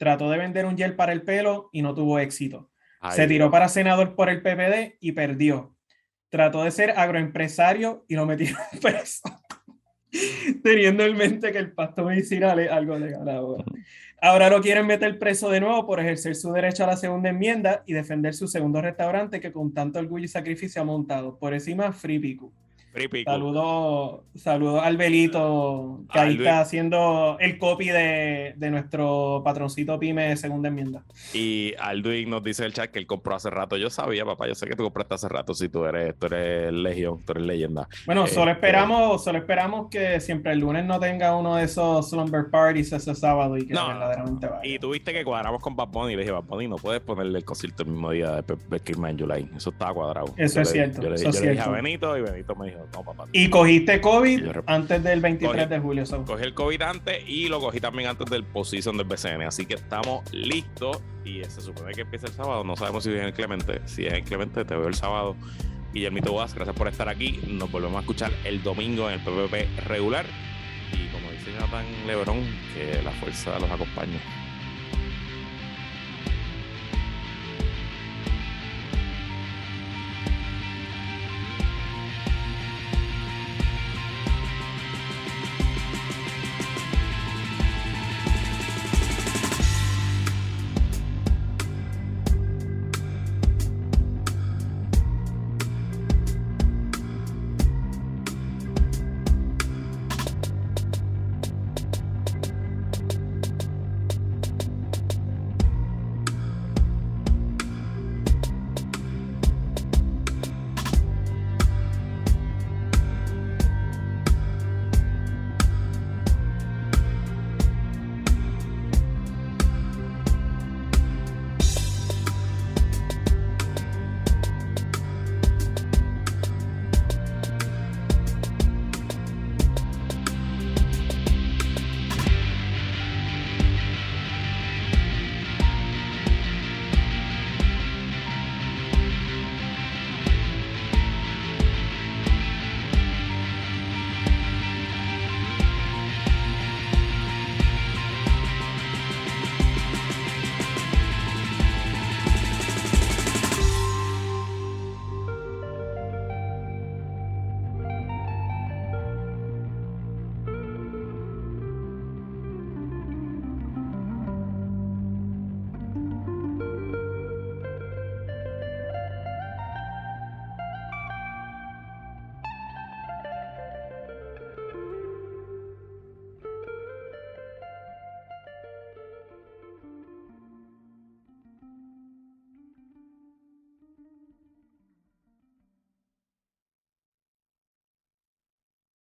Trató de vender un gel para el pelo y no tuvo éxito. Ay, Se tiró para senador por el PPD y perdió. Trató de ser agroempresario y lo metieron preso. Teniendo en mente que el pasto medicinal es algo legal ahora. Ahora lo quieren meter preso de nuevo por ejercer su derecho a la segunda enmienda y defender su segundo restaurante que con tanto orgullo y sacrificio ha montado. Por encima, Free Pico. Saludos saludo al Belito, que Ah, ahí Luis. está haciendo el copy de, de nuestro patroncito Pyme segunda enmienda. Y Alduin nos dice en el chat que él compró hace rato. Yo sabía, papá, yo sé que tú compraste hace rato. Si tú eres, tú eres legión, tú eres leyenda. Bueno, solo Este- esperamos, solo esperamos que siempre el lunes no tenga uno de esos slumber parties ese sábado y que No, verdaderamente vaya. Y tuviste que cuadramos con Bad Bunny y le dije, Bad Bunny, no puedes ponerle el concierto el mismo día de Kirman en July. Eso estaba cuadrado. Eso Yo es le- cierto, Yo le, eso yo es le dije a. Benito y Benito me dijo, no, papá. Y cogiste COVID Y yo rep- antes del 23 Cogí- de julio. Cogí el COVID antes y lo cogí también antes del position del BCN. Así que estamos listos y se supone que empieza el sábado. No sabemos si es en Clemente. Si es en Clemente, te veo el sábado. Guillermito Vaz, gracias por estar aquí. Nos volvemos a escuchar el domingo en el PPP regular. Y como dice Jonathan Lebron, que la fuerza los acompañe.